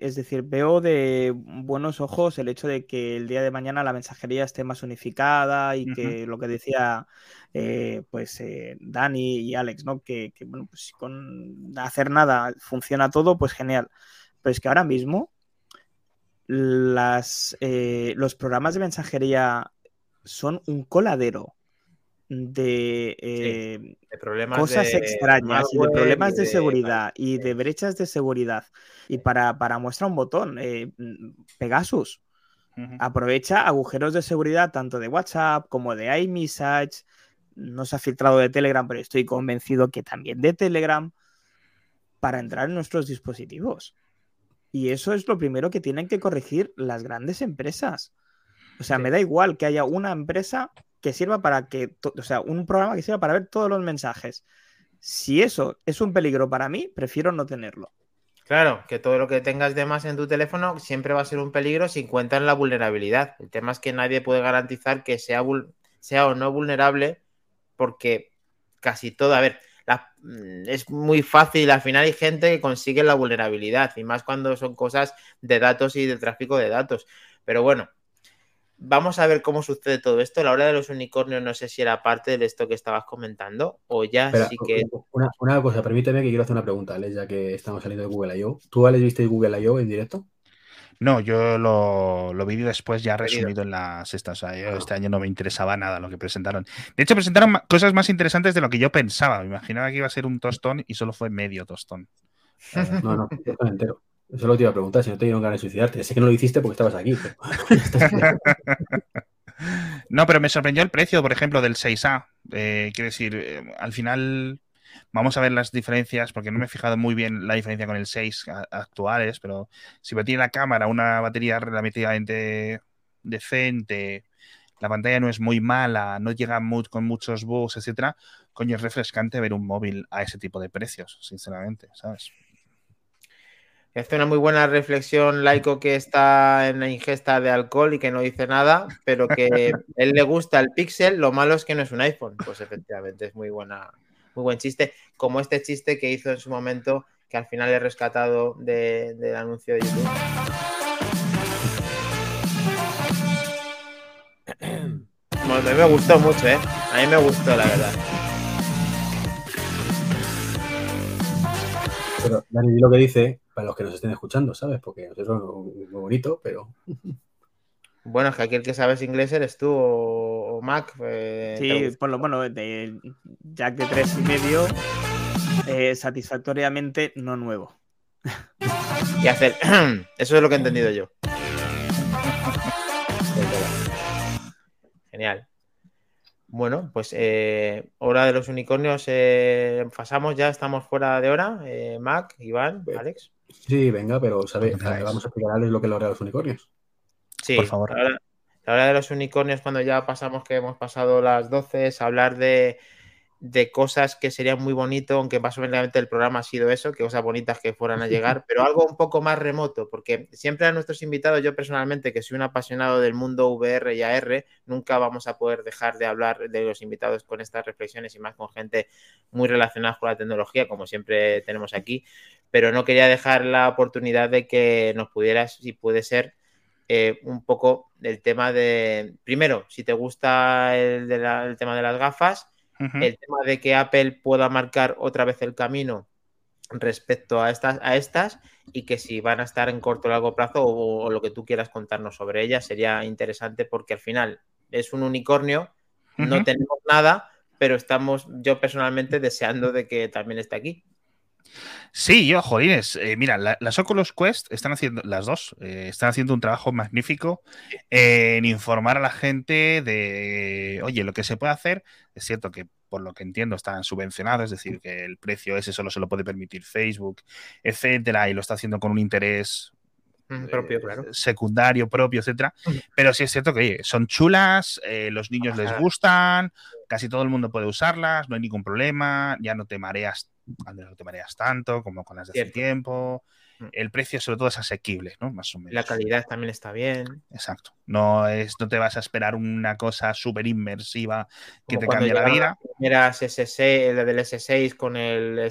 es decir, veo de buenos ojos el hecho de que el día de mañana la mensajería esté más unificada y que lo que decía eh, pues eh, Dani y Alex, ¿no? Que, bueno, pues con hacer nada funciona todo, pues genial. Pero es que ahora mismo las, los programas de mensajería son un coladero de, eh, cosas extrañas y de problemas de, seguridad y de brechas de seguridad. Y para, para muestra un botón, eh, Pegasus aprovecha agujeros de seguridad tanto de WhatsApp como de iMessage. No se ha filtrado de Telegram, pero estoy convencido que también de Telegram para entrar en nuestros dispositivos. Y eso es lo primero que tienen que corregir las grandes empresas. O sea, me da igual que haya una empresa que sirva para que, o sea, un programa que sirva para ver todos los mensajes. Si eso es un peligro para mí, prefiero no tenerlo. Claro, que todo lo que tengas de más en tu teléfono siempre va a ser un peligro si encuentran la vulnerabilidad. El tema es que nadie puede garantizar que sea, o no vulnerable porque casi todo, a ver, mm, es muy fácil, al final hay gente que consigue la vulnerabilidad y más cuando son cosas de datos y de tráfico de datos. Pero bueno, Vamos a ver cómo sucede todo esto. La hora de los unicornios no sé si era parte de esto que estabas comentando o ya sí que... Una, cosa, permíteme que quiero hacer una pregunta, Alex, ya que estamos saliendo de Google I.O. ¿Tú, Alex, viste Google I.O. en directo? No, yo lo, lo vi después ya resumido en la sexta. O sea, yo este año no me interesaba nada lo que presentaron. De hecho, presentaron cosas más interesantes de lo que yo pensaba. Me imaginaba que iba a ser un tostón y solo fue medio tostón. No, no, entero. Eso lo te iba a preguntar, si no te dieron ganas de suicidarte. Sé que no lo hiciste porque estabas aquí. no, pero me sorprendió el precio, por ejemplo, del 6A. Eh, quiero decir, eh, al final Vamos a ver las diferencias, porque no me he fijado muy bien la diferencia con el 6 actuales, pero si tiene la cámara, una batería relativamente decente, la pantalla no es muy mala, no llega con muchos bugs, etcétera, coño, es refrescante ver un móvil a ese tipo de precios, sinceramente, ¿sabes? Hace una muy buena reflexión Laico que está en la ingesta de alcohol y que no dice nada, pero que él le gusta el Pixel, lo malo es que no es un iPhone. Pues efectivamente es muy buena, muy buen chiste, como este chiste que hizo en su momento, que al final he rescatado del anuncio de YouTube. a mí me gustó mucho, ¿eh? A mí me gustó, la verdad. Pero Dani, lo que dice, para los que nos estén escuchando, ¿sabes? Porque es muy bonito, pero... Bueno, es que aquí el que sabes inglés eres tú o, Mac. Eh, sí, por lo bueno, de Jack de tres y medio, eh, satisfactoriamente no nuevo. Y hacer. Eso es lo que he entendido yo. Genial. Bueno, pues eh, hora de los unicornios. pasamos ya, estamos fuera de hora. Mac, Iván, Alex. Sí, venga, pero ¿sabe? vamos a explicarles lo que es la hora de los unicornios. Sí, por favor. La hora, de los unicornios, cuando ya pasamos que hemos pasado las 12, es hablar de, cosas que serían muy bonito, aunque básicamente el programa ha sido eso, que cosas bonitas que fueran a llegar, pero algo un poco más remoto, porque siempre a nuestros invitados, yo personalmente, que soy un apasionado del mundo VR y AR, nunca vamos a poder dejar de hablar de los invitados con estas reflexiones y más con gente muy relacionada con la tecnología, como siempre tenemos aquí, pero no quería dejar la oportunidad de que nos pudieras, si puede ser, eh, un poco el tema de, primero, si te gusta el, tema de las gafas, el tema de que Apple pueda marcar otra vez el camino respecto a estas, a estas y que si van a estar en corto o largo plazo o, lo que tú quieras contarnos sobre ellas sería interesante porque al final es un unicornio, no tenemos nada, pero estamos yo personalmente deseando de que también esté aquí. Sí, yo, jolines, eh, mira, las Oculus Quest están haciendo, las dos, eh, están haciendo un trabajo magnífico en informar a la gente de, oye, lo que se puede hacer, es cierto que por lo que entiendo están subvencionados, es decir, que el precio ese solo se lo puede permitir Facebook, etcétera, y lo está haciendo con un interés mm, propio, eh, secundario, propio, etcétera. Pero sí es cierto que oye, son chulas, los niños les gustan, casi todo el mundo puede usarlas, no hay ningún problema, ya no te mareas no te mareas tanto como con las de hace tiempo. Mm. El precio sobre todo es asequible, ¿no? Más o menos. La calidad también está bien. Exacto. No, es, no te vas a esperar una cosa súper inmersiva que te cambie la vida. Era S6, el del S6 con el,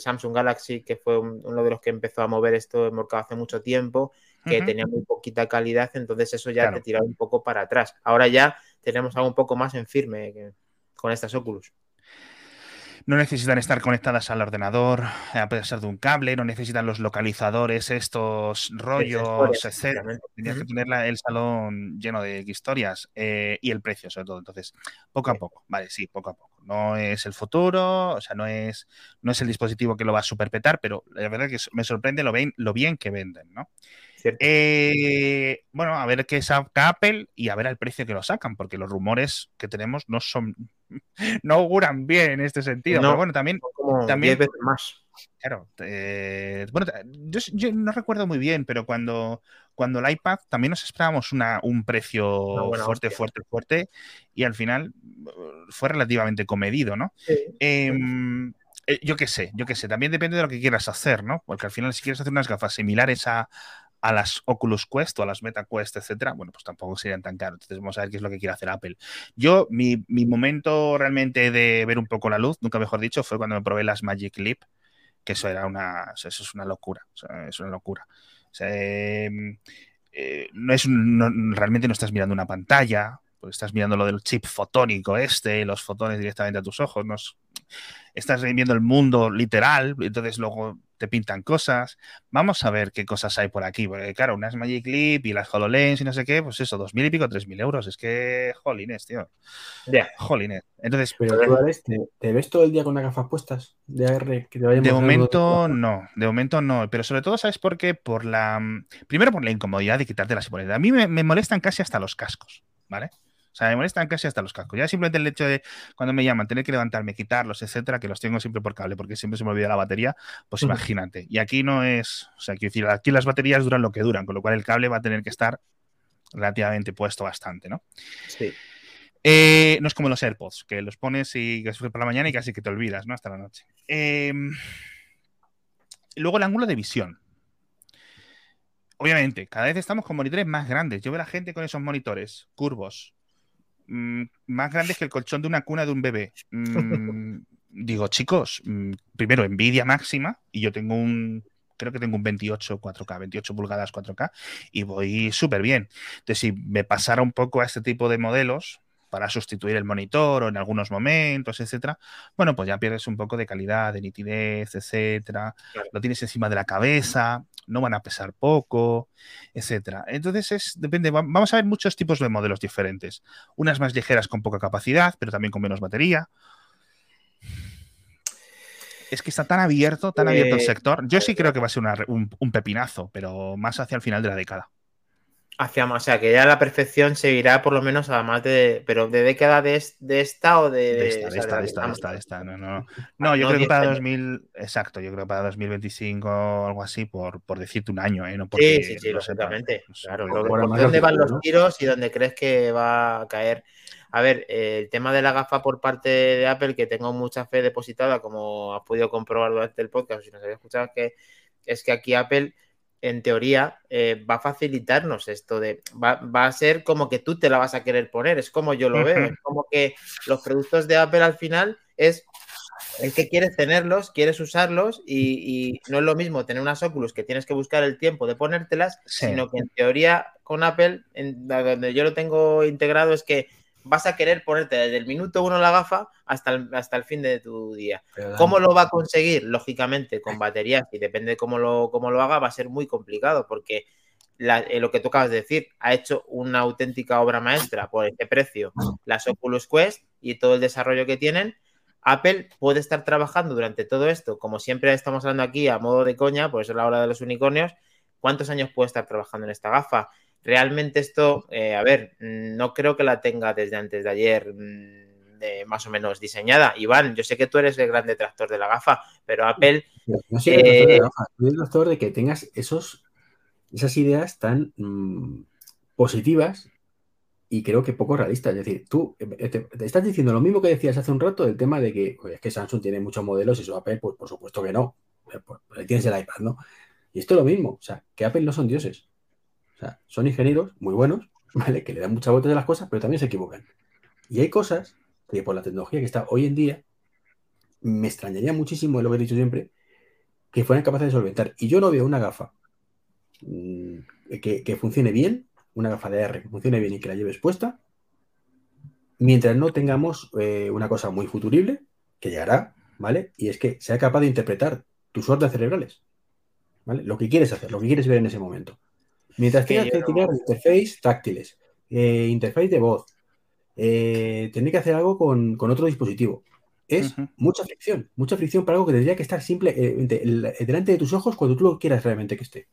Samsung Galaxy, que fue uno de los que empezó a mover esto en mercado hace mucho tiempo, que tenía muy poquita calidad, entonces eso ya te tiraba un poco para atrás. Ahora ya tenemos algo un poco más en firme con estas Oculus no necesitan estar conectadas al ordenador a pesar de un cable, no necesitan los localizadores, estos rollos, etc. Tenías que tener el salón lleno de historias eh, y el precio, sobre todo. Entonces, poco a poco, vale, sí, poco a poco. No es el futuro, o sea, no es, no es el dispositivo que lo va a superpetar, pero la verdad es que me sorprende lo bien, lo bien que venden, ¿no? Eh, bueno, a ver qué saca Apple y a ver el precio que lo sacan, porque los rumores que tenemos no son, no auguran bien en este sentido. pero bueno, también, también veces más. Claro, eh, bueno, yo, no recuerdo muy bien, pero cuando, cuando el iPad también nos esperábamos una, un precio fuerte, fuerte, fuerte, y al final uh, fue relativamente comedido, ¿no? Em, eh, yo qué sé, yo qué sé, también depende de lo que quieras hacer, ¿no? Porque al final si quieres hacer unas gafas similares a, a las Oculus Quest o a las Meta Quest, etcétera, bueno, pues tampoco serían tan caros. Entonces vamos a ver qué es lo que quiere hacer Apple. Yo, mi, momento realmente de ver un poco la luz, nunca mejor dicho, fue cuando me probé las Magic Leap, que eso era una, eso es una locura, es una locura. Em, eh, no es realmente no estás mirando una pantalla, pues estás mirando lo del chip fotónico este, los fotones directamente a tus ojos, no estás viendo el mundo literal, entonces luego te pintan cosas. Vamos a ver qué cosas hay por aquí. Porque, claro, unas Magic Leap y las HoloLens y no sé qué, pues eso, dos mil y pico, tres mil euros. Es que, jolines, tío. Ya. Jolines. Entonces, Pero Alex, ¿te, te ves todo el día con las gafas puestas de AR? Que te vayan De momento no, de momento no, pero sobre todo, ¿sabes por qué? Por la. mm, Primero por la incomodidad de quitártelas y ponerlas. A mí me, me molestan casi hasta los cascos, ¿vale? O sea, me molestan casi hasta los cascos. Ya simplemente el hecho de cuando me llaman, tener que levantarme, quitarlos, etcétera, que los tengo siempre por cable, porque siempre se me olvida la batería, pues imagínate. Y aquí no es. O sea, quiero decir, aquí las baterías duran lo que duran, con lo cual el cable va a tener que estar relativamente puesto bastante, ¿no? Sí. Eh, no es como los AirPods, que los pones y que por la mañana y casi que te olvidas, ¿no? Hasta la noche. Eh, luego el ángulo de visión. Obviamente, cada vez estamos con monitores más grandes. Yo veo a la gente con esos monitores curvos, mm, más grandes que el colchón de una cuna de un bebé. Mm, digo, chicos, mm, primero, envidia máxima, y yo tengo un, creo que tengo un 28 4K, 28 pulgadas 4K, y voy súper bien. Entonces, si me pasara un poco a este tipo de modelos para sustituir el monitor o en algunos momentos, etcétera, bueno, pues ya pierdes un poco de calidad, de nitidez, etcétera. Claro. Lo tienes encima de la cabeza, no van a pesar poco, etcétera. Entonces, es, depende, va- vamos a ver muchos tipos de modelos diferentes. Unas más ligeras con poca capacidad, pero también con menos batería. Es que está tan abierto, tan abierto el Eh, sector. Yo sí creo que va a ser una re- un, un pepinazo, pero más hacia el final de la década. Hacia más, o sea, que ya la perfección seguirá por lo menos a más de. Pero de década de, de esta o de. De esta, de esta, de esta, de esta, de esta. No, no, no. Ah, No, yo no creo que 10 para años. 2000, exacto, yo creo que para 2025 o algo así, por, por decirte un año, ¿eh? No porque Sí, sí, sí, lógicamente. No. Claro, Por- por dónde van los tiros y dónde crees que va a caer. A ver, eh, el tema de la gafa por parte de Apple, que tengo mucha fe depositada, como has podido comprobar durante el podcast, si nos había escuchado, es que, es que aquí Apple, en teoría, eh, va a facilitarnos esto de. Va, va a ser como que tú te la vas a querer poner, es como yo lo veo. Es como que los productos de Apple al final es el que quieres tenerlos, quieres usarlos y, y no es lo mismo tener unas Oculus que tienes que buscar el tiempo de ponértelas, Sí. sino que en teoría con Apple, en, donde yo lo tengo integrado, es que vas a querer ponerte desde el minuto uno la gafa hasta el, hasta el fin de tu día. Pero, ¿Cómo lo va a conseguir? Lógicamente, con baterías, y depende de cómo lo, cómo lo haga, va a ser muy complicado, porque la- eh, lo que tú acabas de decir, ha hecho una auténtica obra maestra por este precio, las Oculus Quest y todo el desarrollo que tienen. Apple puede estar trabajando durante todo esto, como siempre estamos hablando aquí a modo de coña, por eso es la hora de los unicornios. ¿Cuántos años puede estar trabajando en esta gafa? Realmente esto, eh, a ver, mm, no creo que la tenga desde antes de ayer mm, más o menos diseñada. Iván, yo sé que tú eres el gran detractor de la gafa, pero Apple, no soy el doctor de eh, gafas, soy el doctor de que tengas esos, esas ideas tan mm, positivas y creo que poco realistas. Es decir, tú eh, te, te estás diciendo lo mismo que decías hace un rato del tema de que, oye, es que Samsung tiene muchos modelos y su Apple, pues por supuesto que no. Pues, ahí tienes el iPad, ¿no? Y esto es lo mismo, o sea, que Apple no son dioses. Sea, son ingenieros muy buenos, ¿vale? Que le dan muchas vueltas a las cosas, pero también se equivocan. Y hay cosas que por la tecnología que está hoy en día, me extrañaría muchísimo, lo que he dicho siempre, que fueran capaces de solventar. Y yo no veo una gafa mm, que, funcione bien, una gafa de AR que funcione bien y que la lleves puesta, mientras no tengamos eh, una cosa muy futurible, que llegará, ¿vale? Y es que sea capaz de interpretar tus órdenes cerebrales, ¿vale? Lo que quieres hacer, lo que quieres ver en ese momento. Mientras que tengas que yo- tirar interface táctiles, eh, interface de voz, eh, tener que hacer algo con, con otro dispositivo. Es mucha fricción, mucha fricción para algo que tendría que estar simple eh, el- delante de tus ojos cuando tú lo quieras realmente que esté.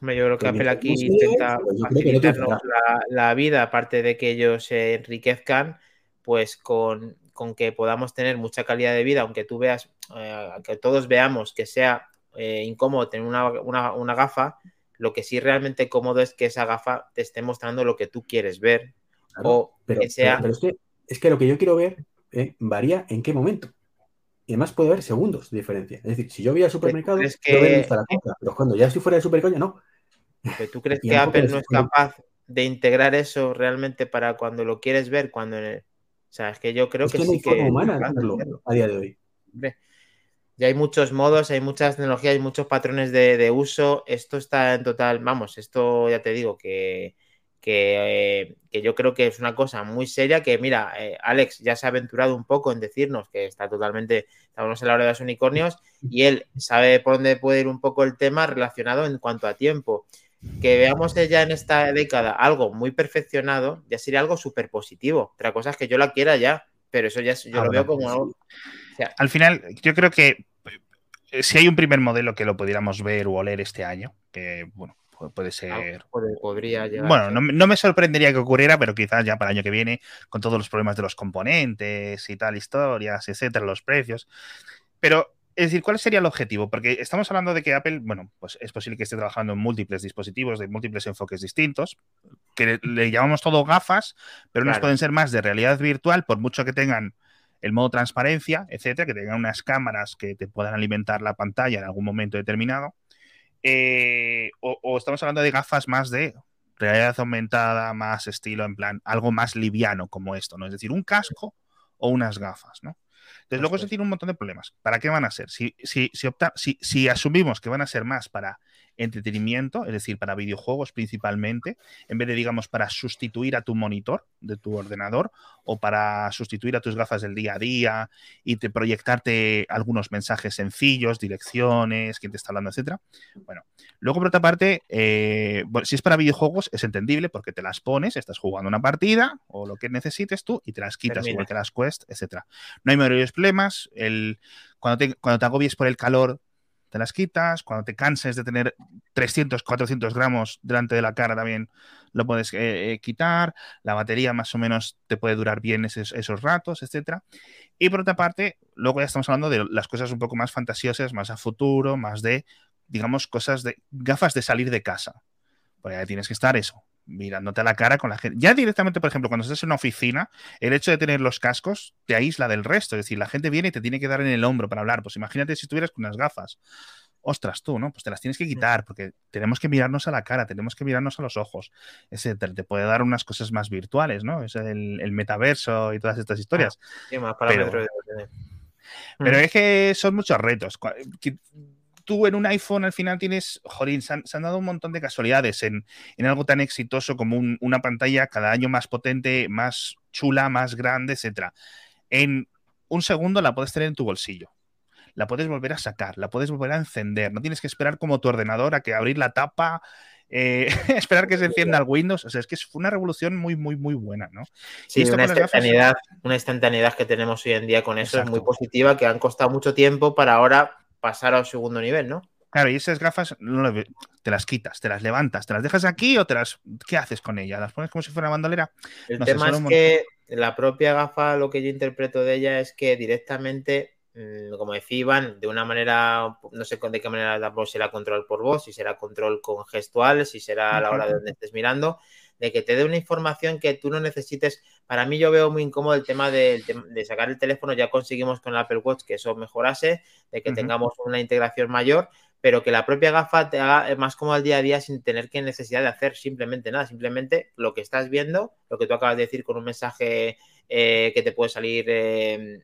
Yo creo que Apple aquí intenta pues que no facilitarnos la, la vida, aparte de que ellos se enriquezcan, pues con, con que podamos tener mucha calidad de vida, aunque tú veas, eh, que todos veamos que sea eh, incómodo tener una, una- una gafa, lo que sí realmente cómodo es que esa gafa te esté mostrando lo que tú quieres ver Claro, o Pero, que sea... pero- pero es, que, es que lo que yo quiero ver eh, varía en qué momento. Y además puede haber segundos de diferencia. Es decir, si yo voy al supermercado, ver que- la compra, pero cuando ya estoy fuera del supermercado, no. Pero ¿Tú crees que Apple no es capaz de integrar eso realmente para cuando lo quieres ver? Cuando en el- O sea, es que yo creo es que, que no hay sí forma es humana de a día de hoy. Hombre, Ya hay muchos modos, hay muchas tecnologías, hay muchos patrones de, de uso. Esto está en total, vamos, esto ya te digo que, que, yo creo que es una cosa muy seria que, mira, eh, Alex ya se ha aventurado un poco en decirnos que está totalmente, estamos en la hora de los unicornios y él sabe por dónde puede ir un poco el tema relacionado en cuanto a tiempo. Que veamos ya en esta década algo muy perfeccionado, ya sería algo súper positivo. Otra cosa es que yo la quiera ya, pero eso ya yo lo veo como algo... Al final, yo creo que eh, si hay un primer modelo que lo pudiéramos ver o oler este año, que bueno, puede ser. podría Bueno, no, me sorprendería que ocurriera, pero quizás ya para el año que viene, con todos los problemas de los componentes y tal, historias, etcétera, los precios. Pero, es decir, ¿cuál sería el objetivo? Porque estamos hablando de que Apple, bueno, pues es posible que esté trabajando en múltiples dispositivos, de múltiples enfoques distintos, que le, llamamos todo gafas, pero unas pueden ser más de realidad virtual, por mucho que tengan el modo transparencia, etcétera, que tengan unas cámaras que te puedan alimentar la pantalla en algún momento determinado eh, o, estamos hablando de gafas más de realidad aumentada, más estilo, en plan, algo más liviano como esto, ¿no? Es decir, un casco o unas gafas, ¿no? Entonces, luego se tiene un montón de problemas. ¿Para qué van a ser? Si, si, si, opta, si, si asumimos que van a ser más para entretenimiento, es decir, para videojuegos principalmente, en vez de, digamos, para sustituir a tu monitor de tu ordenador o para sustituir a tus gafas del día a día y te proyectarte algunos mensajes sencillos, direcciones, quién te está hablando, etcétera. Bueno, luego por otra parte, eh, si es para videojuegos es entendible porque te las pones, estás jugando una partida o lo que necesites tú y te las quitas igual que las Quest, etcétera. No hay mayores problemas. El, cuando, te, cuando te agobies por el calor, te las quitas. Cuando te canses de tener 300, 400 gramos delante de la cara también lo puedes eh, eh, quitar. La batería más o menos te puede durar bien esos, ratos, etc. Y por otra parte, luego ya estamos hablando de las cosas un poco más fantasiosas, más a futuro, más de, digamos, cosas de gafas de salir de casa. Porque ya tienes que estar eso, mirándote a la cara con la gente. Ya directamente, por ejemplo, cuando estás en una oficina, el hecho de tener los cascos te aísla del resto. Es decir, la gente viene y te tiene que dar en el hombro para hablar. Pues imagínate si estuvieras con unas gafas. Ostras, tú, ¿no? Pues te las tienes que quitar porque tenemos que mirarnos a la cara, tenemos que mirarnos a los ojos. Ese te, puede dar unas cosas más virtuales, ¿no? Es el, metaverso y todas estas historias. Sí, más pero, pero es que son muchos retos tú en un iPhone al final tienes, jolín, se han, dado un montón de casualidades en, algo tan exitoso como una pantalla cada año más potente, más chula, más grande, etc. En un segundo la puedes tener en tu bolsillo. La puedes volver a sacar, la puedes volver a encender. No tienes que esperar como tu ordenador a que abrir la tapa, eh, esperar que se encienda el Windows. O sea, es que fue una revolución muy, muy, muy buena, ¿no? Sí, una instantaneidad, una instantaneidad que tenemos hoy en día con eso es muy positiva, que han costado mucho tiempo para ahora pasar al segundo nivel, ¿no? Claro, y esas gafas te las quitas, te las levantas, te las dejas aquí o te las. ¿Qué haces con ellas? ¿Las pones como si fuera bandolera? El tema es que la propia gafa, lo que yo interpreto de ella es que directamente, mm, como decía Iván, de una manera, no sé de qué manera será control por voz, si será control con gestual, si será a la hora de donde estés mirando, de que te dé una información que tú no necesites. Para mí yo veo muy incómodo el tema de, sacar el teléfono, ya conseguimos con el Apple Watch que eso mejorase, de que tengamos una integración mayor, pero que la propia gafa te haga más como al día a día sin tener que necesidad de hacer simplemente nada, simplemente lo que estás viendo, lo que tú acabas de decir con un mensaje eh, que te puede salir eh,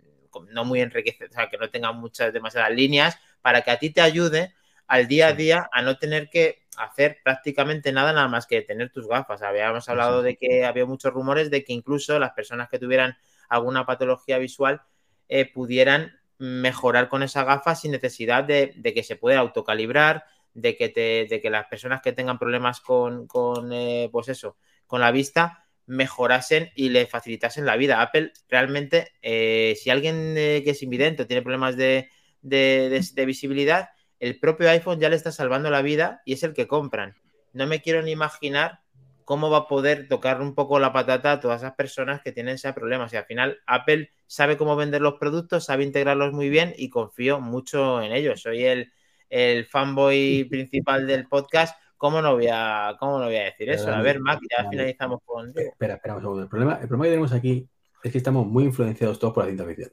no muy enriquecido, o sea, que no tenga muchas demasiadas líneas, para que a ti te ayude al día a día a no tener que hacer prácticamente nada nada más que tener tus gafas. Habíamos hablado de que había muchos rumores de que incluso las personas que tuvieran alguna patología visual eh, pudieran mejorar con esa gafa sin necesidad de, que se pueda autocalibrar, de que, te, de que las personas que tengan problemas con, con eh, pues eso, con la vista, mejorasen y le facilitasen la vida. Apple realmente, eh, si alguien que es invidente tiene problemas de, de visibilidad, el propio iPhone ya le está salvando la vida y es el que compran. No me quiero ni imaginar cómo va a poder tocar un poco la patata a todas esas personas que tienen ese problema. Y al final Apple sabe cómo vender los productos, sabe integrarlos muy bien y confío mucho en ellos. Soy el, fanboy principal del podcast. ¿Cómo no voy a, cómo no voy a decir eso? A ver, Mac, ya finalizamos con. Espera, espera un segundo. El problema, el problema que tenemos aquí es que estamos muy influenciados todos por la ciencia ficción.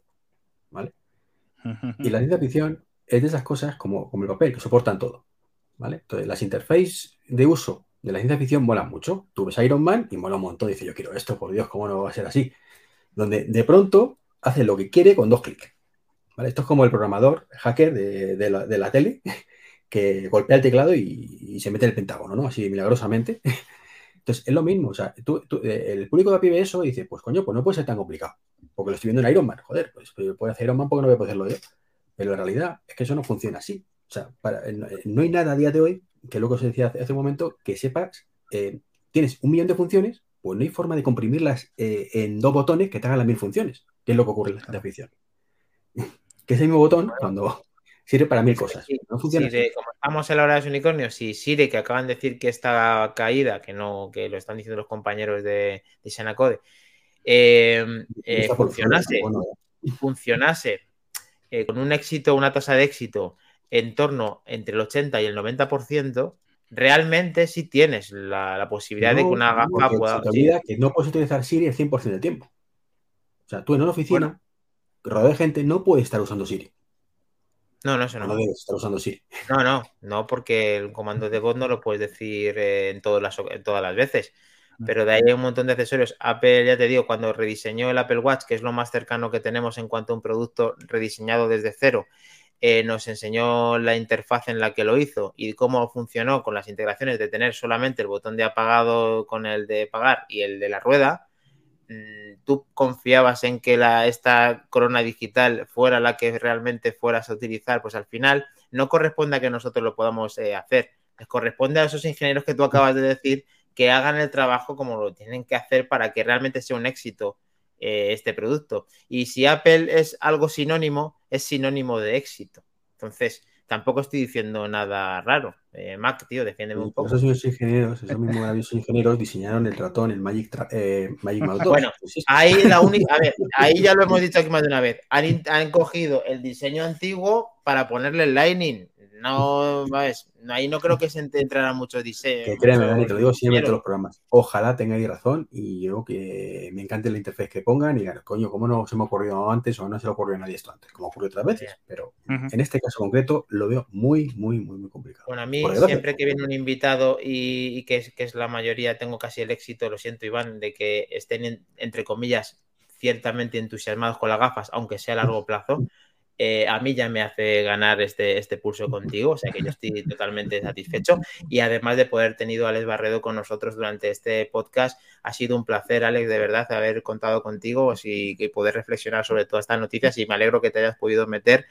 ¿Vale? Y la ciencia ficción es de esas cosas como, como el papel, que soportan todo. ¿Vale? Entonces, las interfaces de uso de la ciencia ficción molan mucho. Tú ves Iron Man y mola un montón. Dice, yo quiero esto, por Dios, ¿cómo no va a ser así? Donde de pronto hace lo que quiere con dos clics. ¿Vale? Esto es como el programador, el hacker de, la, tele, que golpea el teclado y, se mete en el pentágono, ¿no? Así milagrosamente. Entonces, es lo mismo. O sea, tú, eh, el público de pie eso y dice, pues coño, pues no puede ser tan complicado. Porque lo estoy viendo en Iron Man. Joder, pues yo puedo hacer Iron Man porque no voy a poder hacerlo yo. Pero la realidad es que eso no funciona así. O sea, para, no, no, hay nada a día de hoy, que luego se decía hace, hace un momento, que sepas, eh, tienes un millón de funciones, pues no hay forma de comprimirlas eh, en dos botones que te hagan las mil funciones, que es lo que ocurre en la ficción. que ese mismo botón, cuando sirve para mil cosas. Sí, no funciona Sire, como estamos en la hora de los unicornios, si Sire, que acaban de decir que está caída, que no, que lo están diciendo los compañeros de, de Xanacode, eh, eh, funcionase, bueno, funcionase eh, con un éxito, una tasa de éxito en torno entre el 80 y el 90%, realmente sí tienes la, la posibilidad no, de que una gafa pueda. Se te olvida que no puedes utilizar Siri el 100% del tiempo. O sea, tú en una oficina, bueno. rodeado de gente, no puedes estar usando Siri. No, no, eso no. No debes estar usando Siri. No, no, no, porque el comando de voz no lo puedes decir eh, en, todas las, en todas las veces. Pero de ahí hay un montón de accesorios. Apple, ya te digo, cuando rediseñó el Apple Watch, que es lo más cercano que tenemos en cuanto a un producto rediseñado desde cero, eh, nos enseñó la interfaz en la que lo hizo y cómo funcionó con las integraciones de tener solamente el botón de apagado con el de pagar y el de la rueda. Mm, Tú confiabas en que la, esta corona digital fuera la que realmente fueras a utilizar, pues al final no corresponde a que nosotros lo podamos eh, hacer. Les corresponde a esos ingenieros que tú acabas de decir que hagan el trabajo como lo tienen que hacer para que realmente sea un éxito eh, este producto. Y si Apple es algo sinónimo, es sinónimo de éxito. Entonces, tampoco estoy diciendo nada raro. Eh, Mac, tío, defiéndeme un poco. Esos mismos ingenieros, esos mismos maravillosos ingenieros diseñaron el ratón, el Magic, eh, Magic Mouse 2. Bueno, ahí la única, a ver, ahí ya lo hemos dicho aquí más de una vez. Han, han cogido el diseño antiguo para ponerle el Lightning. No, ¿sabes? ahí no creo que se entrará mucho diseño. Que créeme, Dani, te lo digo siempre en todos los programas. Ojalá tengáis razón y yo que me encante la interfaz que pongan y digan, coño, ¿cómo no se me ocurrió antes o no se le ocurrió a nadie esto antes? Como ocurrió otras veces. Pero uh -huh. en este caso concreto lo veo muy, muy, muy, muy complicado. Bueno, a mí siempre que viene un invitado y, y que, es, que, es, la mayoría, tengo casi el éxito, lo siento, Iván, de que estén, en, entre comillas, ciertamente entusiasmados con las gafas, aunque sea a largo plazo. Eh, a mí ya me hace ganar este, este pulso contigo, o sea que yo estoy totalmente satisfecho. Y además de poder tenido a Alex Barredo con nosotros durante este podcast, ha sido un placer, Alex, de verdad, haber contado contigo y, y poder reflexionar sobre todas estas noticias. Y me alegro que te hayas podido meter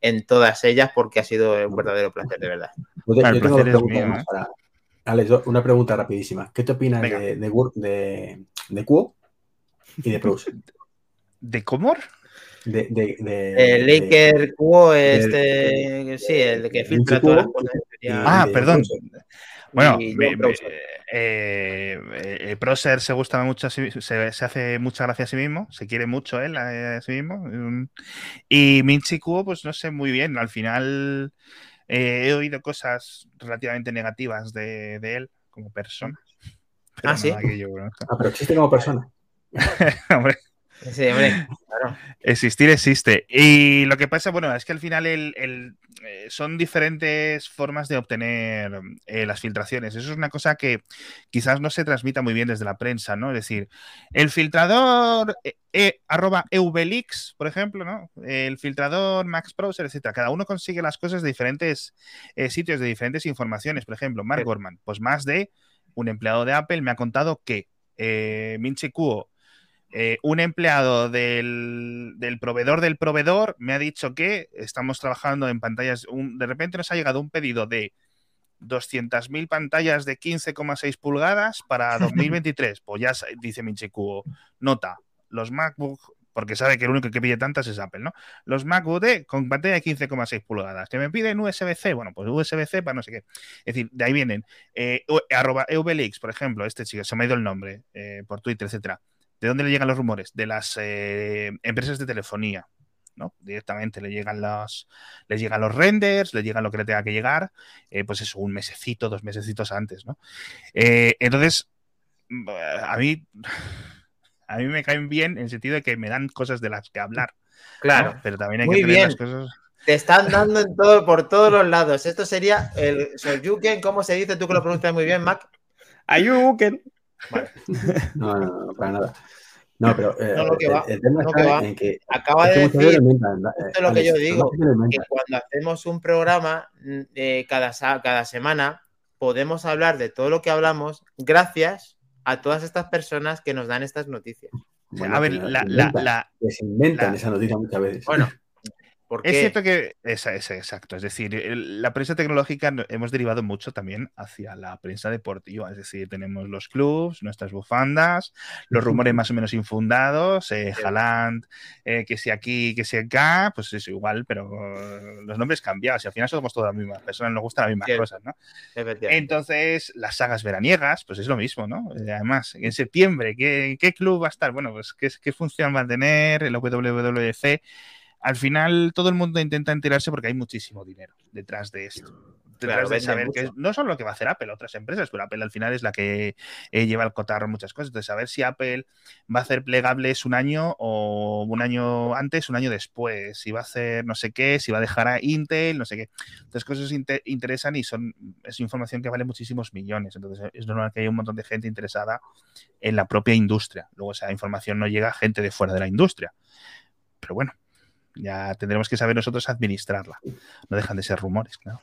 en todas ellas porque ha sido un verdadero placer, de verdad. Yo, yo tengo una pregunta mío, ¿eh? para... Alex, una pregunta rapidísima. ¿Qué te opinas Venga. de, de, de, de Quo y de? ¿De Comor? De, de, de, el Laker Quo, este, sí, el que filtra todas las cosas. Ah, perdón. Bueno, me, me, eh, el Proser se gusta mucho, se, se, hace mucha gracia a sí mismo, se quiere mucho él a, sí mismo. Y Minchi Kuo, pues no sé muy bien, al final eh, he oído cosas relativamente negativas de, de él como persona. Pero ah, sí. Ah, pero existe como persona. Hombre. Sí, hombre, claro. Existir existe. Y lo que pasa, bueno, es que al final el, el, eh, son diferentes formas de obtener eh, las filtraciones. Eso es una cosa que quizás no se transmita muy bien desde la prensa, ¿no? Es decir, el filtrador eh, eh, arroba eubelix, por ejemplo, ¿no? El filtrador Max Browser, etcétera. Cada uno consigue las cosas de diferentes sitios, de diferentes informaciones. Por ejemplo, Mark Gorman, pues más de un empleado de Apple me ha contado que eh, Minchi Kuo eh, un empleado del, del, proveedor del proveedor me ha dicho que estamos trabajando en pantallas. Un, de repente nos ha llegado un pedido de 200.000 pantallas de 15,6 pulgadas para 2023. pues ya dice Minchiku, nota, los MacBook, porque sabe que el único que pide tantas es Apple, ¿no? Los MacBook de, con pantalla de 15,6 pulgadas. Que me piden USB-C, bueno, pues USB-C para no sé qué. Es decir, de ahí vienen. Eh, arroba Eubelix, por ejemplo, este chico, se me ha ido el nombre, eh, por Twitter, etcétera ¿De dónde le llegan los rumores? De las eh, empresas de telefonía. ¿no? Directamente le llegan los, les llegan los renders, le llegan lo que le tenga que llegar, eh, pues eso, un mesecito, dos mesecitos antes, ¿no? Eh, entonces, a mí, a mí me caen bien en el sentido de que me dan cosas de las que hablar. Claro. ¿no? Pero también hay Muy que tener bien. las cosas. Te están dando en todo, por todos los lados. Esto sería el Soyuken, ¿cómo se dice? Tú que lo pronuncias muy bien, Mac. Ayuken. Vale. No, no, no, para nada. No, pero eh, no, que va, el, el, tema está que va. en que acaba de decir lo Alex, que yo digo, que cuando hacemos un programa eh, cada, cada semana podemos hablar de todo lo que hablamos gracias a todas estas personas que nos dan estas noticias. Bueno, a ver, la, la- la- que se inventan la- esa noticia muchas veces. Bueno, ¿por Es cierto que es, es exacto, es decir, el- la prensa tecnológica no- hemos derivado mucho también hacia la prensa deportiva, es decir, tenemos los clubs, nuestras bufandas, los rumores más o menos infundados, eh. Haaland, eh, que si aquí, que si acá, pues es igual, pero los nombres cambiados y al final somos todas las mismas personas, nos gustan las mismas cosas, ¿no? Entonces, las sagas veraniegas, pues es lo mismo, ¿no? Eh, Además, en septiembre, ¿qué, qué club va a estar? Bueno, pues ¿qué, qué función va a tener el WWDC? Al final, todo el mundo intenta enterarse porque hay muchísimo dinero detrás de esto. Detrás Claro, de saber mucho. que no solo lo que va a hacer Apple, otras empresas, pero Apple al final es la que eh, lleva al cotarro muchas cosas. Entonces, saber si Apple va a hacer plegables un año o un año antes, un año después, si va a hacer no sé qué, si va a dejar a Intel, no sé qué. Entonces, cosas inte- interesan y son es información que vale muchísimos millones. Entonces, es normal que haya un montón de gente interesada en la propia industria. Luego, esa información no llega a gente de fuera de la industria. Pero bueno, ya tendremos que saber nosotros administrarla. No dejan de ser rumores, claro.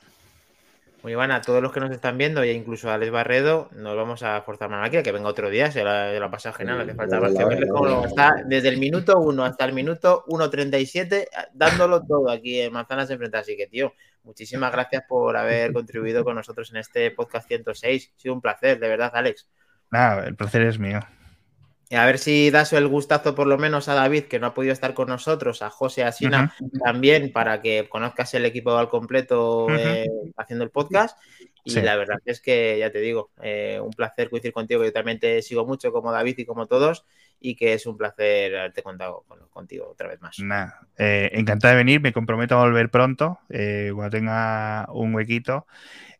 Muy bueno, a todos los que nos están viendo, e incluso a Alex Barredo, nos vamos a forzar mano aquí, que venga otro día, se la, se la pasa genial, no hace falta más verle cómo está desde el minuto 1 hasta el minuto 1.37, dándolo todo aquí en Manzanas Enfrentadas. Así que, tío, muchísimas gracias por haber contribuido con nosotros en este podcast 106. Ha sido un placer, de verdad, Alex. Nada, el placer es mío. A ver si das el gustazo por lo menos a David, que no ha podido estar con nosotros, a José, a Sina también, para que conozcas el equipo al completo eh, haciendo el podcast. Y Sí. la verdad es que, ya te digo, eh, un placer coincidir contigo, que yo también te sigo mucho como David y como todos, y que es un placer haberte contado con- contigo otra vez más. Nada, eh, encantado de venir, me comprometo a volver pronto, eh, cuando tenga un huequito.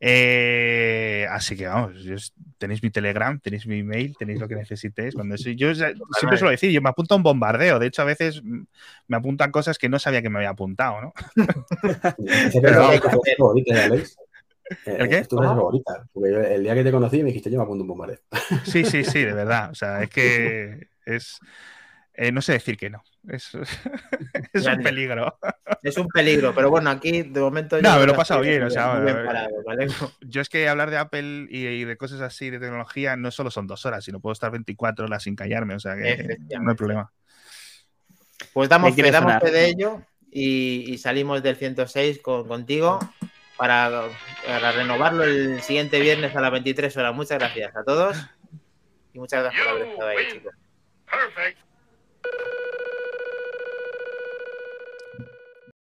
Eh, así que vamos, yo- tenéis mi Telegram, tenéis mi email, tenéis lo que necesitéis. Cuando soy- yo siempre suelo decir, yo me apunto a un bombardeo. De hecho, a veces me apuntan cosas que no sabía que me había apuntado, ¿no? Esa Pero favorita, ¿eh, Alex? ¿El qué? Es tu frase ¿Cómo? favorita. Porque yo, el día que te conocí me dijiste, yo me apunto un bombardeo. Sí, sí, sí, de verdad. O sea, es que es. eh, no sé decir que no. Es, es un peligro. Es un peligro, pero bueno, aquí de momento. No, yo me lo he pasado bien, o sea, bien parado, ¿vale? Yo es que hablar de Apple y, y de cosas así, de tecnología, no solo son dos horas, sino puedo estar 24 horas sin callarme. O sea que no hay problema. Pues damos fe, damos fe de ello y, y salimos del 106 con, contigo para, para renovarlo el siguiente viernes a las 23 horas. Muchas gracias a todos y muchas gracias por haber estado ahí, chicos. Perfect.